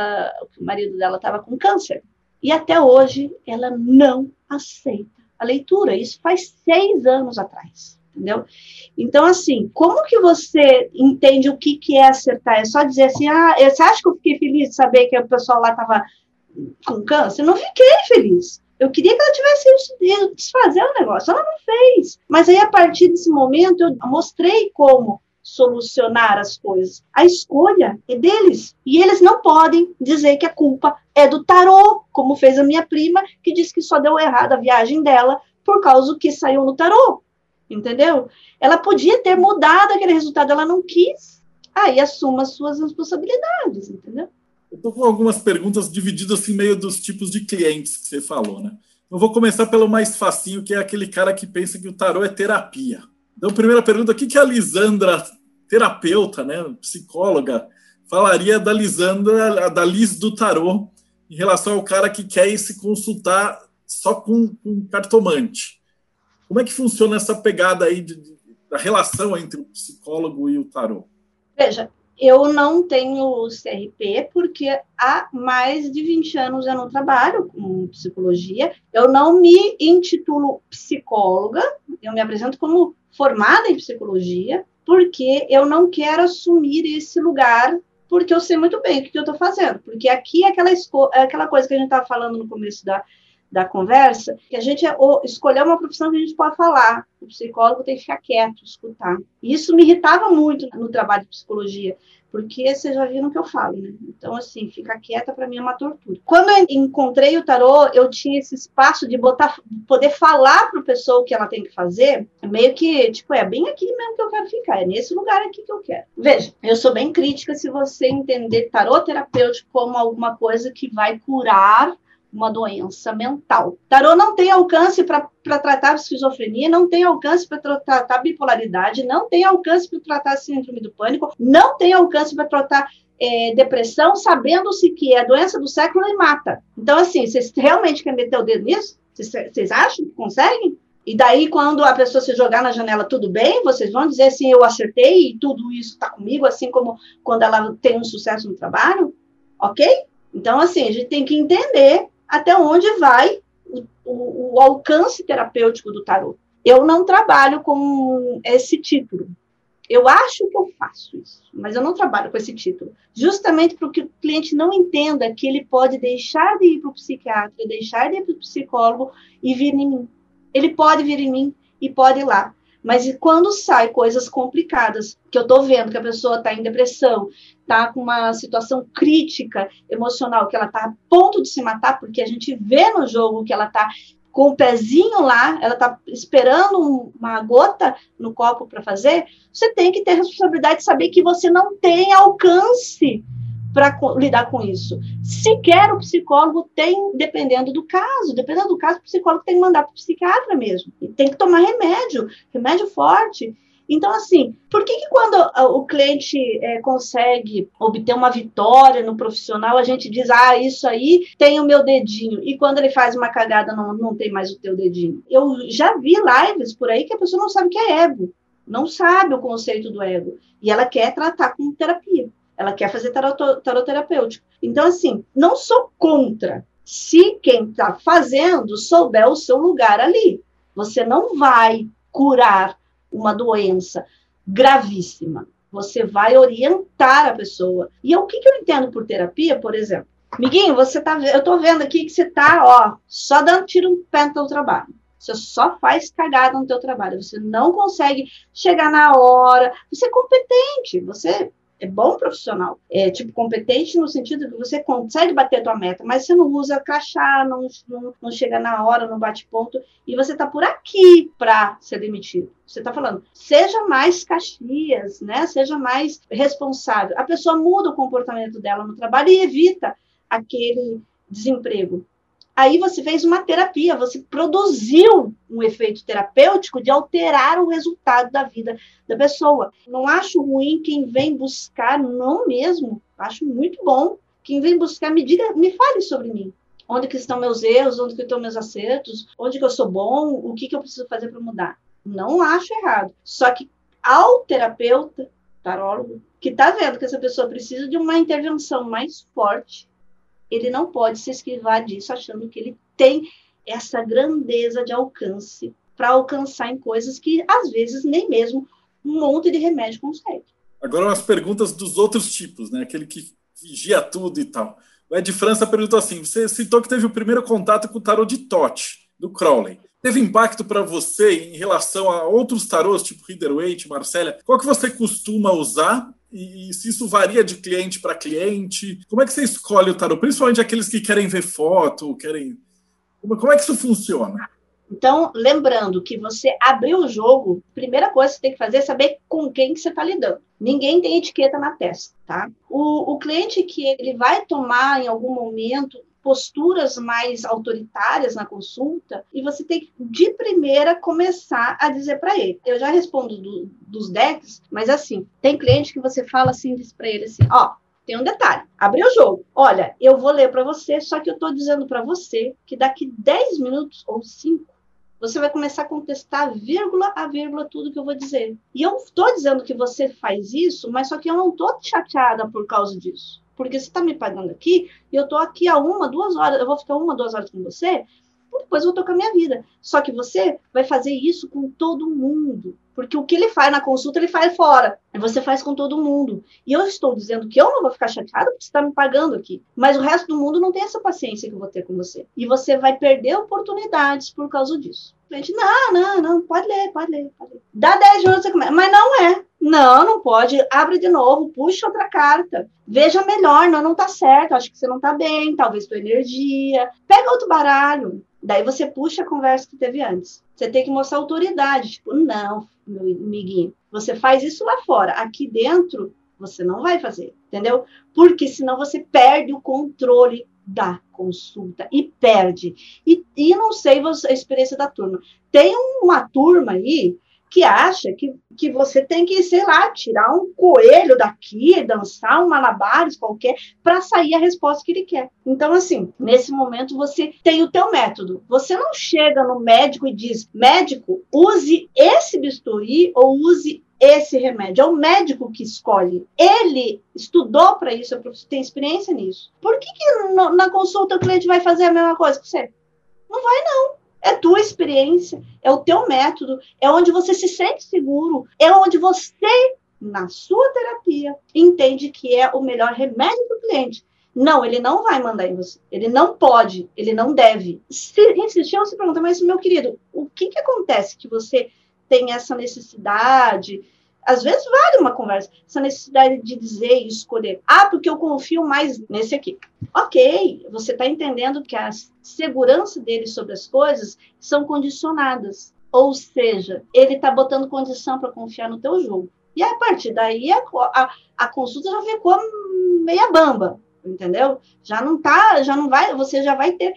que o marido dela estava com câncer. E até hoje, ela não aceita a leitura. Isso faz seis anos atrás entendeu? Então, assim, como que você entende o que, que é acertar? É só dizer assim, ah, você acha que eu fiquei feliz de saber que o pessoal lá estava com câncer? Não fiquei feliz. Eu queria que ela tivesse ido desfazer o negócio. Ela não fez. Mas aí, a partir desse momento, eu mostrei como solucionar as coisas. A escolha é deles. E eles não podem dizer que a culpa é do tarô, como fez a minha prima, que disse que só deu errado a viagem dela por causa do que saiu no tarô entendeu? Ela podia ter mudado aquele resultado, ela não quis. Aí assuma as suas responsabilidades, entendeu? Eu estou com algumas perguntas divididas em meio dos tipos de clientes que você falou, né? Eu vou começar pelo mais facinho, que é aquele cara que pensa que o tarô é terapia. Então, primeira pergunta, o que, que a Lisandra, terapeuta, né, psicóloga, falaria da Lisandra, da Liz do tarô, em relação ao cara que quer se consultar só com, cartomante? Como é que funciona essa pegada aí de, de, da relação entre o psicólogo e o tarô? Veja, eu não tenho CRP porque há mais de 20 anos eu não trabalho com psicologia. Eu não me intitulo psicóloga, eu me apresento como formada em psicologia, porque eu não quero assumir esse lugar, porque eu sei muito bem o que eu estou fazendo. Porque aqui é aquela, é aquela coisa que a gente estava falando no começo da, da conversa, que a gente é, escolher uma profissão que a gente pode falar. O psicólogo tem que ficar quieto, escutar. E isso me irritava muito no trabalho de psicologia, porque vocês já viram que eu falo, né? Então, assim, ficar quieta para mim é uma tortura. Quando eu encontrei o tarô, eu tinha esse espaço de botar, poder falar para a pessoa o que ela tem que fazer, meio que, tipo, é bem aqui mesmo que eu quero ficar, é nesse lugar aqui que eu quero. Veja, eu sou bem crítica se você entender tarô terapêutico como alguma coisa que vai curar uma doença mental. Tarô não tem alcance para tratar esquizofrenia, não tem alcance para tratar bipolaridade, não tem alcance para tratar síndrome do pânico, não tem alcance para tratar é, depressão, sabendo-se que é a doença do século e mata. Então, assim, vocês realmente querem meter o dedo nisso? Vocês, acham que conseguem? E daí, quando a pessoa se jogar na janela, tudo bem, vocês vão dizer assim, eu acertei e tudo isso está comigo, assim como quando ela tem um sucesso no trabalho, ok? Então, assim, a gente tem que entender até onde vai o, o, alcance terapêutico do tarot. Eu não trabalho com esse título. Eu acho que eu faço isso, mas eu não trabalho com esse título. Justamente para que o cliente não entenda que ele pode deixar de ir para o psiquiatra, deixar de ir para o psicólogo e vir em mim. Ele pode vir em mim e pode ir lá. Mas quando sai coisas complicadas, que eu estou vendo que a pessoa está em depressão, está com uma situação crítica emocional, que ela está a ponto de se matar, porque a gente vê no jogo que ela está com o pezinho lá, ela está esperando uma gota no copo para fazer, você tem que ter responsabilidade de saber que você não tem alcance para lidar com isso. Sequer o psicólogo tem, dependendo do caso, dependendo do caso, o psicólogo tem que mandar para o psiquiatra mesmo. E tem que tomar remédio, remédio forte. Então, assim, por que, que quando o cliente é, consegue obter uma vitória no profissional, a gente diz, ah, isso aí tem o meu dedinho, e quando ele faz uma cagada, não, não tem mais o teu dedinho? Eu já vi lives por aí que a pessoa não sabe o que é ego, não sabe o conceito do ego, e ela quer tratar com terapia. Ela quer fazer tarot, tarot terapêutico. Então, assim, não sou contra se quem está fazendo souber o seu lugar ali. Você não vai curar uma doença gravíssima. Você vai orientar a pessoa. E o que, que eu entendo por terapia, por exemplo? Miguinho, você tá, eu estou vendo aqui que você está, ó, só dando tiro no pé no teu trabalho. Você só faz cagada no teu trabalho. Você não consegue chegar na hora. Você é competente. Você é bom profissional, é tipo competente no sentido que você consegue bater a tua meta, mas você não usa crachá, não, não, não chega na hora, não bate ponto, e você está por aqui para ser demitido. Você está falando, seja mais caxias, né? Seja mais responsável. A pessoa muda o comportamento dela no trabalho e evita aquele desemprego. Aí você fez uma terapia, você produziu um efeito terapêutico de alterar o resultado da vida da pessoa. Não acho ruim quem vem buscar, não mesmo, acho muito bom. Quem vem buscar, me diga, me fale sobre mim. Onde que estão meus erros, onde que estão meus acertos, onde que eu sou bom, o que que eu preciso fazer para mudar. Não acho errado. Só que ao terapeuta tarólogo, que está vendo que essa pessoa precisa de uma intervenção mais forte, ele não pode se esquivar disso achando que ele tem essa grandeza de alcance para alcançar em coisas que às vezes nem mesmo um monte de remédio consegue. Agora umas perguntas dos outros tipos, né? Aquele que vigia tudo e tal. O Ed França perguntou assim: você citou que teve o primeiro contato com o tarot de Tote, do Crowley. Teve impacto para você em relação a outros tarôs, tipo Rider-Waite, Marcella? Qual que você costuma usar e, e se isso varia de cliente para cliente? Como é que você escolhe o tarô? Principalmente aqueles que querem ver foto, querem. Como, como é que isso funciona? Então, lembrando que você abriu o jogo, primeira coisa que você tem que fazer é saber com quem que você está lidando. Ninguém tem etiqueta na testa, tá? O, o cliente que ele vai tomar em algum momento posturas mais autoritárias na consulta e você tem que, de primeira, começar a dizer para ele. Eu já respondo do, dos decks, mas assim, tem cliente que você fala assim, diz para ele assim, ó, tem um detalhe. Abriu o jogo. Olha, eu vou ler para você, só que eu estou dizendo para você que daqui 10 minutos ou 5 você vai começar a contestar vírgula a vírgula tudo que eu vou dizer. E eu estou dizendo que você faz isso, mas só que eu não estou chateada por causa disso. Porque você está me pagando aqui e eu estou aqui há uma, duas horas, eu vou ficar uma, duas horas com você, depois eu vou tocar minha vida. Só que você vai fazer isso com todo mundo. Porque o que ele faz na consulta, ele faz fora. Você faz com todo mundo. E eu estou dizendo que eu não vou ficar chateada porque você está me pagando aqui. Mas o resto do mundo não tem essa paciência que eu vou ter com você. E você vai perder oportunidades por causa disso. Gente, não, não, não, pode ler, pode ler, pode ler. Dá 10 minutos você começa. Mas não é. Não, não pode. Abre de novo, puxa outra carta. Veja melhor, não, não tá certo. Acho que você não tá bem, talvez tua energia. Pega outro baralho. Daí você puxa a conversa que teve antes. Você tem que mostrar autoridade. Tipo, não, meu amiguinho, você faz isso lá fora. Aqui dentro, você não vai fazer, entendeu? Porque senão você perde o controle da consulta e perde. E, e não sei a experiência da turma. Tem uma turma aí que acha que, que você tem que, sei lá, tirar um coelho daqui, dançar um malabares qualquer, para sair a resposta que ele quer. Então, assim, nesse momento você tem o teu método. Você não chega no médico e diz, médico, use esse bisturi ou use esse remédio. É o médico que escolhe. Ele estudou para isso, tem experiência nisso. Por que, que na consulta o cliente vai fazer a mesma coisa que você? Não vai, não. É tua experiência, é o teu método, é onde você se sente seguro, é onde você, na sua terapia, entende que é o melhor remédio para o cliente. Não, ele não vai mandar em você. Ele não pode, ele não deve. Se insistir, você pergunta, mas meu querido, o que, que acontece que você tem essa necessidade? Às vezes vale uma conversa, essa necessidade de dizer e escolher. Ah, porque eu confio mais nesse aqui. Ok, você está entendendo que a segurança dele sobre as coisas são condicionadas. Ou seja, ele está botando condição para confiar no teu jogo. E a partir daí a, a, a consulta já ficou meia bamba, entendeu? Já não tá, já não vai, você já vai ter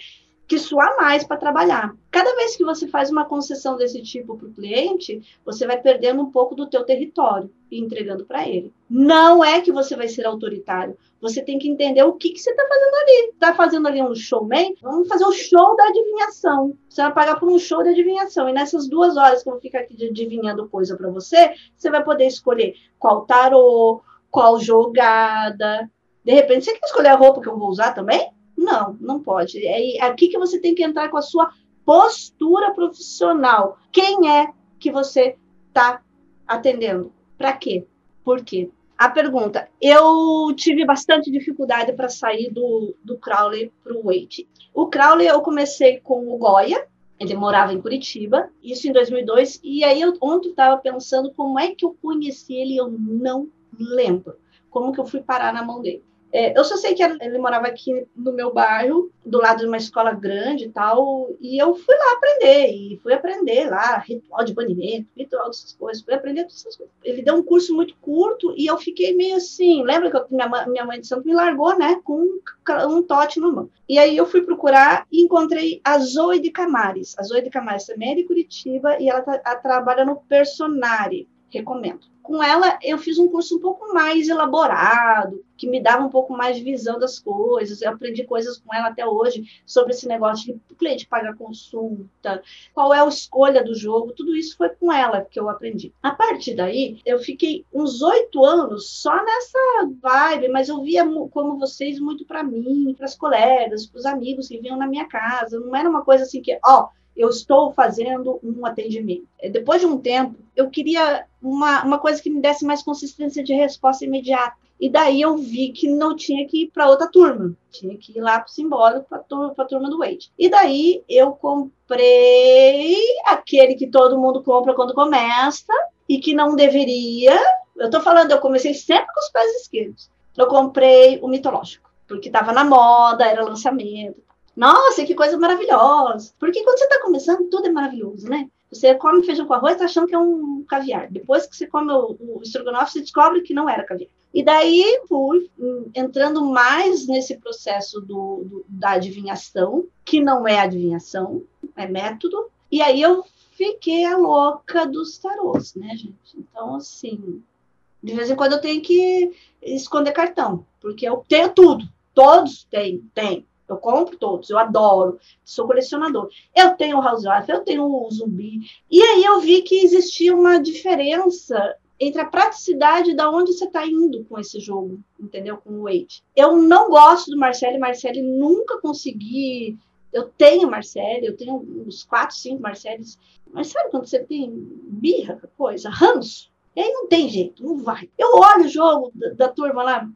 que suar mais para trabalhar. Cada vez que você faz uma concessão desse tipo para o cliente, você vai perdendo um pouco do teu território e entregando para ele. Não é que você vai ser autoritário. Você tem que entender o que, que você está fazendo ali. Está fazendo ali um showman? Vamos fazer um show da adivinhação. Você vai pagar por um show de adivinhação. E nessas duas horas que eu vou ficar aqui adivinhando coisa para você, você vai poder escolher qual tarô, qual jogada. De repente, você quer escolher a roupa que eu vou usar também? Não, não pode. É aqui que você tem que entrar com a sua postura profissional. Quem é que você está atendendo? Para quê? Por quê? A pergunta: eu tive bastante dificuldade para sair do, do Crowley para o Wade. O Crowley eu comecei com o Goya, ele morava em Curitiba, isso em 2002, e aí eu ontem estava pensando como é que eu conheci ele, eu não lembro como que eu fui parar na mão dele. É, eu só sei que ele morava aqui no meu bairro, do lado de uma escola grande e tal, e eu fui lá aprender, e fui aprender lá, ritual de banimento, ritual dessas coisas, fui aprender todas essas coisas. Ele deu um curso muito curto e eu fiquei meio assim, lembra que eu, minha, minha mãe de santo me largou, né, com um, um tote no mão. E aí eu fui procurar e encontrei a Zoe de Camares. A Zoe de Camares também é de Curitiba e ela, tá, ela trabalha no Personari, recomendo. Com ela, eu fiz um curso um pouco mais elaborado, que me dava um pouco mais de visão das coisas. Eu aprendi coisas com ela até hoje sobre esse negócio de o cliente pagar consulta, qual é a escolha do jogo, tudo isso foi com ela que eu aprendi. A partir daí, eu fiquei uns oito anos só nessa vibe, mas eu via como vocês muito para mim, para as colegas, para os amigos que vinham na minha casa. Não era uma coisa assim que, ó, eu estou fazendo um atendimento. Depois de um tempo, eu queria uma, uma coisa que me desse mais consistência de resposta imediata. E daí eu vi que não tinha que ir para outra turma, tinha que ir lá para o simbólico, para a turma do Wade. E daí eu comprei aquele que todo mundo compra quando começa e que não deveria. Eu estou falando, eu comecei sempre com os pés esquerdos. Eu comprei o mitológico, porque estava na moda, era lançamento. Nossa, que coisa maravilhosa. Porque quando você está começando, tudo é maravilhoso, né? Você come feijão com arroz, tá achando que é um caviar. Depois que você come o, o estrogonofe, você descobre que não era caviar. E daí fui entrando mais nesse processo do, do, da adivinhação, que não é adivinhação, é método. E aí eu fiquei a louca dos tarôs, né, gente? Então, assim, de vez em quando eu tenho que esconder cartão, porque eu tenho tudo. Todos têm, têm. Eu compro todos, eu adoro, sou colecionador. Eu tenho o Housewife, eu tenho o Zumbi. E aí eu vi que existia uma diferença entre a praticidade da onde você está indo com esse jogo, entendeu? Com o Wade. Eu não gosto do Marcelo, Marcelo nunca consegui. Eu tenho Marcelo, eu tenho uns quatro, cinco Marcelos. Mas sabe quando você tem birra, coisa, ranço? E aí não tem jeito, não vai. Eu olho o jogo da, da turma lá,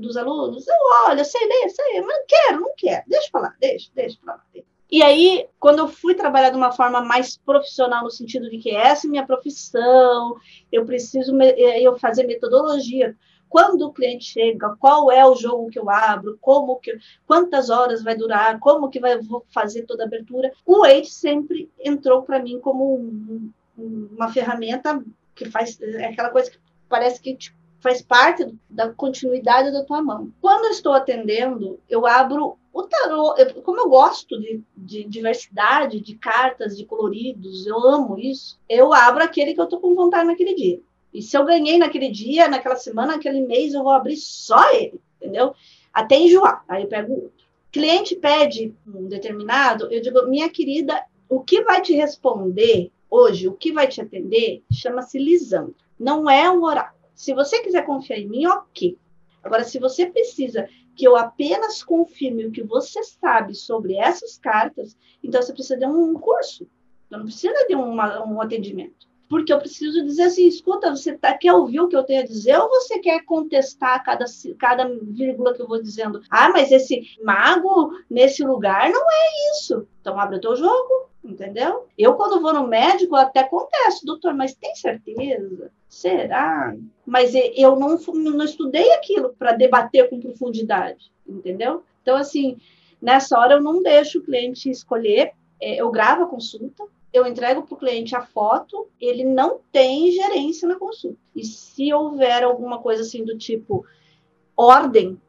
dos alunos, eu olho, eu sei ler, sei, mas não quero, não quero, deixa pra lá, deixa, deixa pra lá. E aí, quando eu fui trabalhar de uma forma mais profissional, no sentido de que essa é minha profissão, eu preciso eh, eu fazer metodologia. Quando o cliente chega, qual é o jogo que eu abro, como que, quantas horas vai durar, como que vai vou fazer toda a abertura. O Wade sempre entrou para mim como um, uma ferramenta que faz é aquela coisa que parece que tipo, faz parte da continuidade da tua mão. Quando eu estou atendendo, eu abro o tarô, eu, como eu gosto de, de, diversidade, de cartas, de coloridos, eu amo isso, eu abro aquele que eu estou com vontade naquele dia. E se eu ganhei naquele dia, naquela semana, naquele mês, eu vou abrir só ele, entendeu? Até enjoar, aí eu pego outro. Cliente pede um determinado, eu digo, minha querida, o que vai te responder hoje, o que vai te atender, chama-se Lisandro. Não é um oráculo. Se você quiser confiar em mim, ok. Agora, se você precisa que eu apenas confirme o que você sabe sobre essas cartas, então você precisa de um curso. Então, não precisa de uma, um atendimento. Porque eu preciso dizer assim, escuta, você tá, quer ouvir o que eu tenho a dizer ou você quer contestar cada, cada vírgula que eu vou dizendo? Ah, mas esse mago nesse lugar não é isso. Então abre o teu jogo, entendeu? Eu, quando vou no médico, até contesto, doutor, mas tem certeza? Será? Mas eu não, não estudei aquilo para debater com profundidade, entendeu? Então, assim, nessa hora eu não deixo o cliente escolher, é, eu gravo a consulta, eu entrego para o cliente a foto, ele não tem gerência na consulta. E se houver alguma coisa assim do tipo ordem,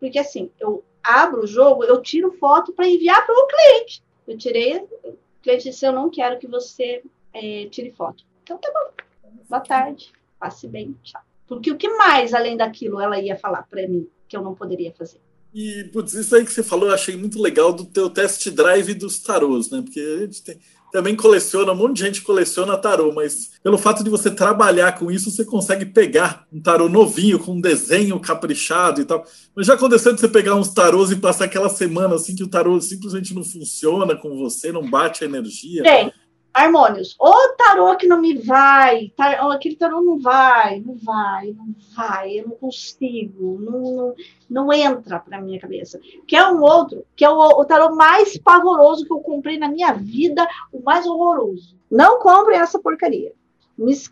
porque assim, eu abro o jogo, eu tiro foto para enviar para o cliente. Eu tirei, o cliente disse, eu não quero que você é, tire foto. Então tá bom. Boa tarde. Passe bem. Tchau. Porque o que mais, além daquilo, ela ia falar para mim que eu não poderia fazer? E, putz, isso aí que você falou, eu achei muito legal do teu test drive dos tarôs, né? Porque a gente tem, também coleciona, um monte de gente coleciona tarô, mas pelo fato de você trabalhar com isso, você consegue pegar um tarô novinho, com um desenho caprichado e tal. Mas já aconteceu de você pegar uns tarôs e passar aquela semana assim que o tarô simplesmente não funciona com você, não bate a energia? Tem harmônios. O tarô que não me vai, aquele tarô não vai, não vai, não vai, eu não consigo, não, não, não entra para minha cabeça. Que é um outro, que é o, o tarô mais pavoroso que eu comprei na minha vida, o mais horroroso. Não comprem essa porcaria. Miss.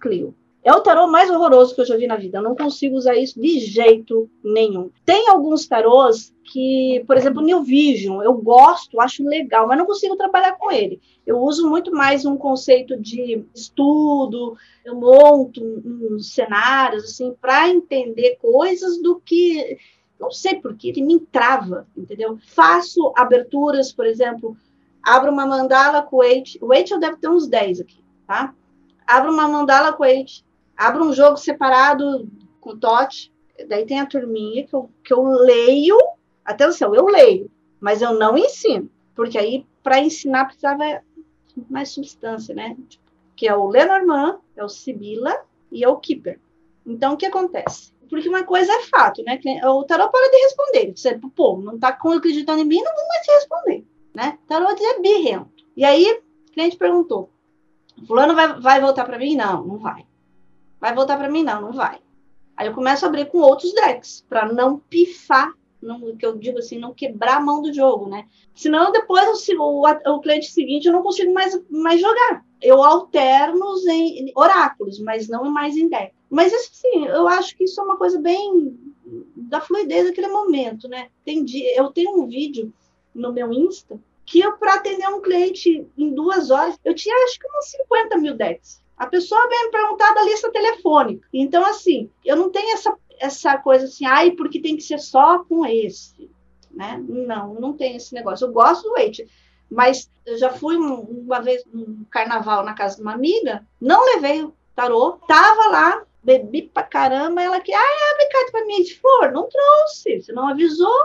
É o tarô mais horroroso que eu já vi na vida. Eu não consigo usar isso de jeito nenhum. Tem alguns tarôs que, por exemplo, New Vision, eu gosto, acho legal, mas não consigo trabalhar com ele. Eu uso muito mais um conceito de estudo, eu monto uns cenários assim para entender coisas do que não sei porque ele me entrava, entendeu? Faço aberturas, por exemplo, abro uma mandala com o Eight, o Eight eu deve ter uns 10 aqui, tá? Abro uma mandala com o Eight, abro um jogo separado com TOT, daí tem a turminha que eu, que eu leio, atenção, eu leio, mas eu não ensino, porque aí para ensinar precisava mais substância, né? Que é o Lenormand, é o Sibila e é o Keeper. Então, o que acontece? Porque uma coisa é fato, né? O tarot para de responder. Você, pô, não tá acreditando em mim, não vou mais te responder, né? O tarot é birrento. E aí, o cliente perguntou, fulano vai, vai voltar para mim? Não, não vai. Vai voltar para mim? Não, não vai. Aí eu começo a abrir com outros decks, para não pifar, não, que eu digo assim, não quebrar a mão do jogo, né? Senão depois o, o, o cliente seguinte eu não consigo mais, mais jogar. Eu alterno em oráculos, mas não mais em deck. Mas assim, eu acho que isso é uma coisa bem da fluidez daquele momento, né? Tem eu tenho um vídeo no meu Insta que eu, para atender um cliente em duas horas, eu tinha acho que uns 50 mil decks. A pessoa vem me perguntar da lista telefônica. Então, assim, eu não tenho essa, essa coisa assim, ai, porque tem que ser só com esse. Né? Não, não tem esse negócio. Eu gosto do Wait, mas eu já fui uma vez no carnaval na casa de uma amiga, não levei o tarô, tava lá, bebi pra caramba, ela que, ai, abre carta pra mim de flor, não trouxe, você não avisou.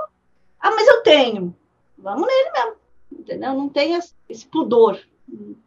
Ah, mas eu tenho. Vamos nele mesmo, entendeu? Não tem esse pudor.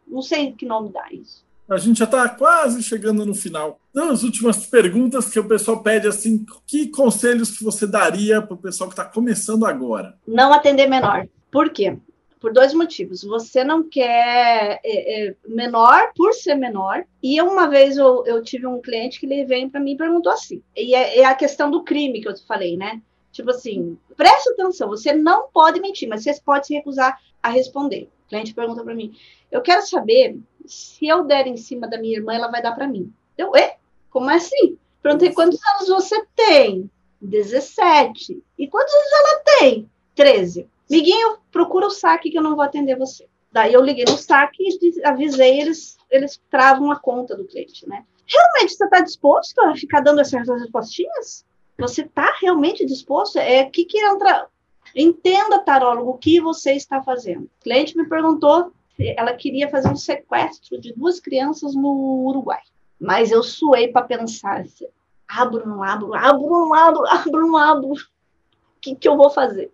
Não sei que nome dá isso. A gente já está quase chegando no final. Então, as últimas perguntas que o pessoal pede assim, que conselhos que você daria para o pessoal que está começando agora? Não atender menor. Por quê? Por dois motivos. Você não quer é, é, menor por ser menor. E uma vez eu, eu tive um cliente que ele veio para mim e perguntou assim. E é, é a questão do crime que eu falei, né? Tipo assim, preste atenção, você não pode mentir, mas você pode se recusar a responder. Cliente pergunta para mim: eu quero saber se eu der em cima da minha irmã, ela vai dar para mim. Eu, é? Como é assim? Perguntei quantos anos você tem? 17. E quantos anos ela tem? 13. Miguinho, procura o saque que eu não vou atender você. Daí eu liguei no saque e avisei, eles, eles travam a conta do cliente, né? Realmente você está disposto a ficar dando essas respostinhas? Você está realmente disposto? É que que entra. Entenda, tarólogo, o que você está fazendo. O cliente me perguntou ela queria fazer um sequestro de duas crianças no Uruguai. Mas eu suei para pensar, assim, abro, não abro, abro, não abro, (laughs) abro, não abro. O que, que eu vou fazer?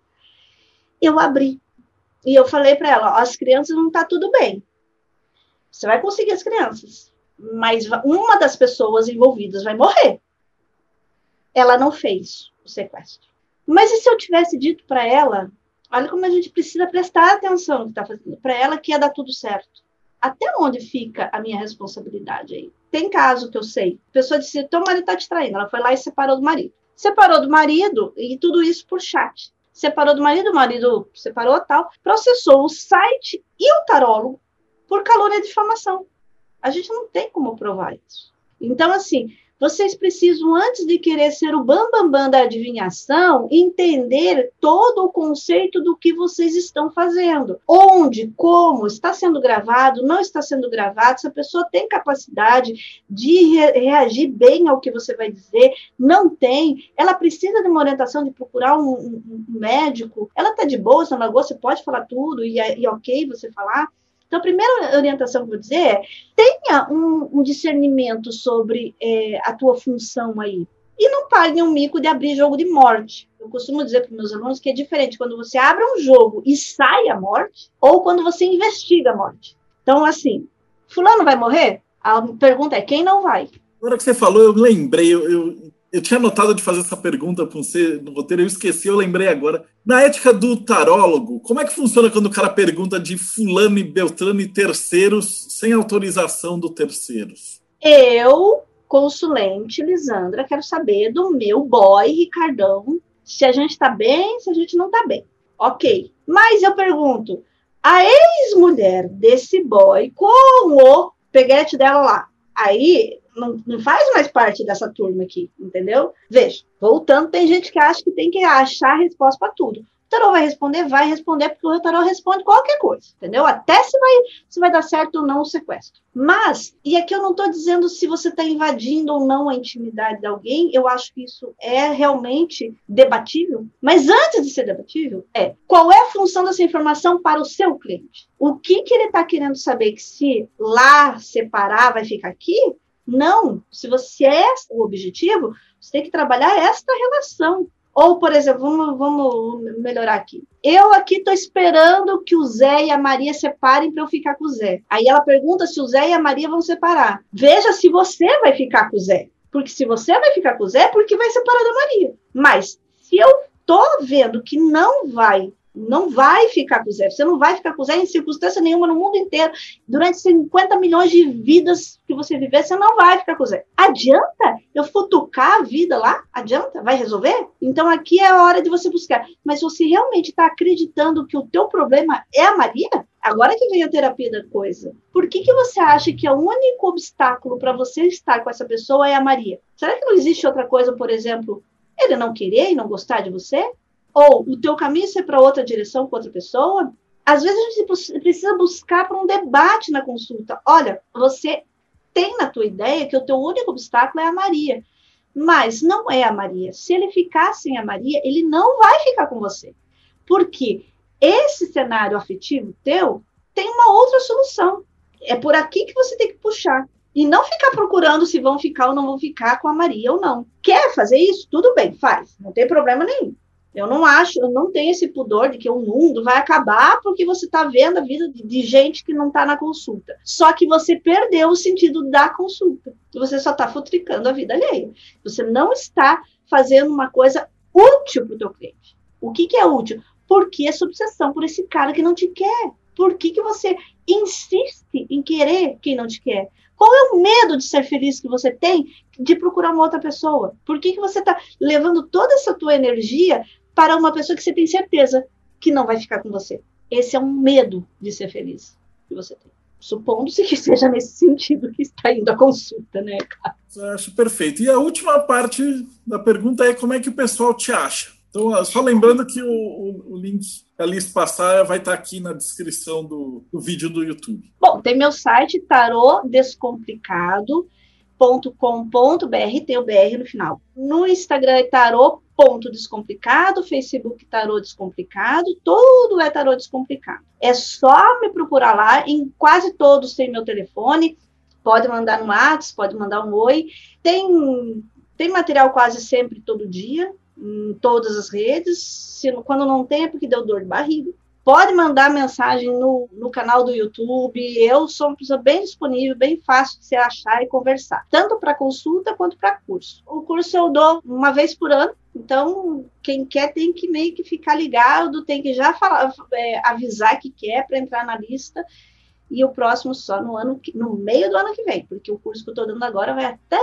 Eu abri. E eu falei para ela, as crianças não tá tudo bem. Você vai conseguir as crianças, mas uma das pessoas envolvidas vai morrer. Ela não fez o sequestro. Mas e se eu tivesse dito para ela Olha como a gente precisa prestar atenção que está fazendo. Para ela que ia dar tudo certo. Até onde fica a minha responsabilidade aí? Tem caso que eu sei. A pessoa disse: teu marido está te traindo. Ela foi lá e separou do marido. Separou do marido e tudo isso por chat. Separou do marido, o marido separou tal. Processou o site e o tarólogo por calúnia e difamação. A gente não tem como provar isso. Então, assim, vocês precisam, antes de querer ser o bambambam bam, bam da adivinhação, entender todo o conceito do que vocês estão fazendo. Onde, como, está sendo gravado, não está sendo gravado, se a pessoa tem capacidade de re reagir bem ao que você vai dizer, não tem, ela precisa de uma orientação de procurar um, um, um médico, ela está de boa, se não você pode falar tudo e, e ok você falar. Então, a primeira orientação que eu vou dizer é tenha um, um discernimento sobre é, a tua função aí. E não pague um mico de abrir jogo de morte. Eu costumo dizer para meus alunos que é diferente quando você abre um jogo e sai a morte, ou quando você investiga a morte. Então, assim, fulano vai morrer? A pergunta é quem não vai? Agora que você falou, eu lembrei, eu, eu eu tinha notado de fazer essa pergunta para você no roteiro, eu esqueci, eu lembrei agora. Na ética do tarólogo, como é que funciona quando o cara pergunta de fulano e beltrano e terceiros sem autorização do terceiros? Eu, consulente Lisandra, quero saber do meu boy Ricardão se a gente está bem, se a gente não está bem. Ok. Mas eu pergunto, a ex-mulher desse boy com o peguete dela lá, aí não, não faz mais parte dessa turma aqui, entendeu? Veja, voltando, tem gente que acha que tem que achar a resposta para tudo. O tarô vai responder, vai responder, porque o tarô responde qualquer coisa, entendeu? Até se vai, se vai dar certo ou não o sequestro. Mas, e aqui eu não estou dizendo se você está invadindo ou não a intimidade de alguém, eu acho que isso é realmente debatível. Mas antes de ser debatível, é qual é a função dessa informação para o seu cliente? O que, que ele está querendo saber? Que se lá separar vai ficar aqui? Não, se você é o objetivo, você tem que trabalhar esta relação. Ou, por exemplo, vamos, vamos melhorar aqui. Eu aqui estou esperando que o Zé e a Maria separem para eu ficar com o Zé. Aí ela pergunta se o Zé e a Maria vão separar. Veja se você vai ficar com o Zé. Porque se você vai ficar com o Zé, é porque vai separar da Maria. Mas se eu tô vendo que não vai não vai ficar com o Zé. Você não vai ficar com o Zé em circunstância nenhuma no mundo inteiro. Durante 50 milhões de vidas que você viver, você não vai ficar com o Zé. Adianta eu futucar a vida lá? Adianta? Vai resolver? Então aqui é a hora de você buscar. Mas você realmente está acreditando que o teu problema é a Maria? Agora que vem a terapia da coisa. Por que, que você acha que o único obstáculo para você estar com essa pessoa é a Maria? Será que não existe outra coisa, por exemplo, ele não querer e não gostar de você? Ou o teu caminho ser para outra direção com outra pessoa, às vezes a gente precisa buscar para um debate na consulta. Olha, você tem na tua ideia que o teu único obstáculo é a Maria, mas não é a Maria. Se ele ficar sem a Maria, ele não vai ficar com você. Porque esse cenário afetivo teu tem uma outra solução. É por aqui que você tem que puxar. E não ficar procurando se vão ficar ou não vão ficar com a Maria ou não. Quer fazer isso? Tudo bem, faz. Não tem problema nenhum. Eu não acho, eu não tenho esse pudor de que o mundo vai acabar porque você está vendo a vida de, gente que não está na consulta. Só que você perdeu o sentido da consulta. Você só está futricando a vida alheia. Você não está fazendo uma coisa útil para o teu cliente. O que, que é útil? Porque essa obsessão por esse cara que não te quer. Por que, que você insiste em querer quem não te quer? Qual é o medo de ser feliz que você tem de procurar uma outra pessoa? Por que, que você está levando toda essa tua energia para uma pessoa que você tem certeza que não vai ficar com você. Esse é um medo de ser feliz que você tem. Supondo-se que seja nesse sentido que está indo a consulta, né, cara? Eu acho perfeito. E a última parte da pergunta é como é que o pessoal te acha? Então, só lembrando que o, o, o link a lista passar vai estar aqui na descrição do, do vídeo do YouTube. Bom, tem meu site Tarô Descomplicado tarô.com.br, tem o BR no final. No Instagram é tarô.descomplicado, Facebook tarô descomplicado, tudo é tarô descomplicado. É só me procurar lá, em quase todos tem meu telefone, pode mandar no WhatsApp, pode mandar um oi. Tem, tem material quase sempre todo dia, em todas as redes. Se, quando não tem é porque deu dor de barriga. Pode mandar mensagem no, no canal do YouTube. Eu sou uma pessoa bem disponível, bem fácil de se achar e conversar, tanto para consulta quanto para curso. O curso eu dou uma vez por ano, então quem quer tem que meio que ficar ligado, tem que já falar, é, avisar que quer para entrar na lista. E o próximo só no ano no meio do ano que vem, porque o curso que eu estou dando agora vai até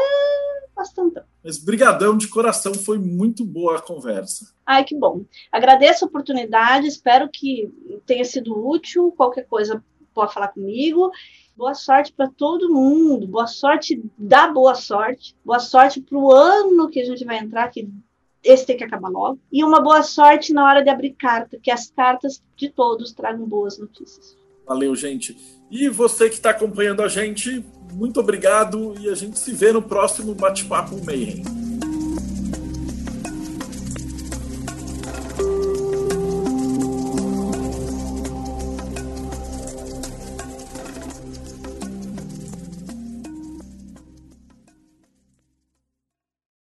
bastante. Mas brigadão de coração, foi muito boa a conversa. Ai, que bom. Agradeço a oportunidade, espero que tenha sido útil. Qualquer coisa pode falar comigo. Boa sorte para todo mundo. Boa sorte da boa sorte. Boa sorte para o ano que a gente vai entrar, que esse tem que acabar logo. E uma boa sorte na hora de abrir carta, que as cartas de todos tragam boas notícias. Valeu, gente. E você que está acompanhando a gente, muito obrigado e a gente se vê no próximo Bate-Papo Mayhem.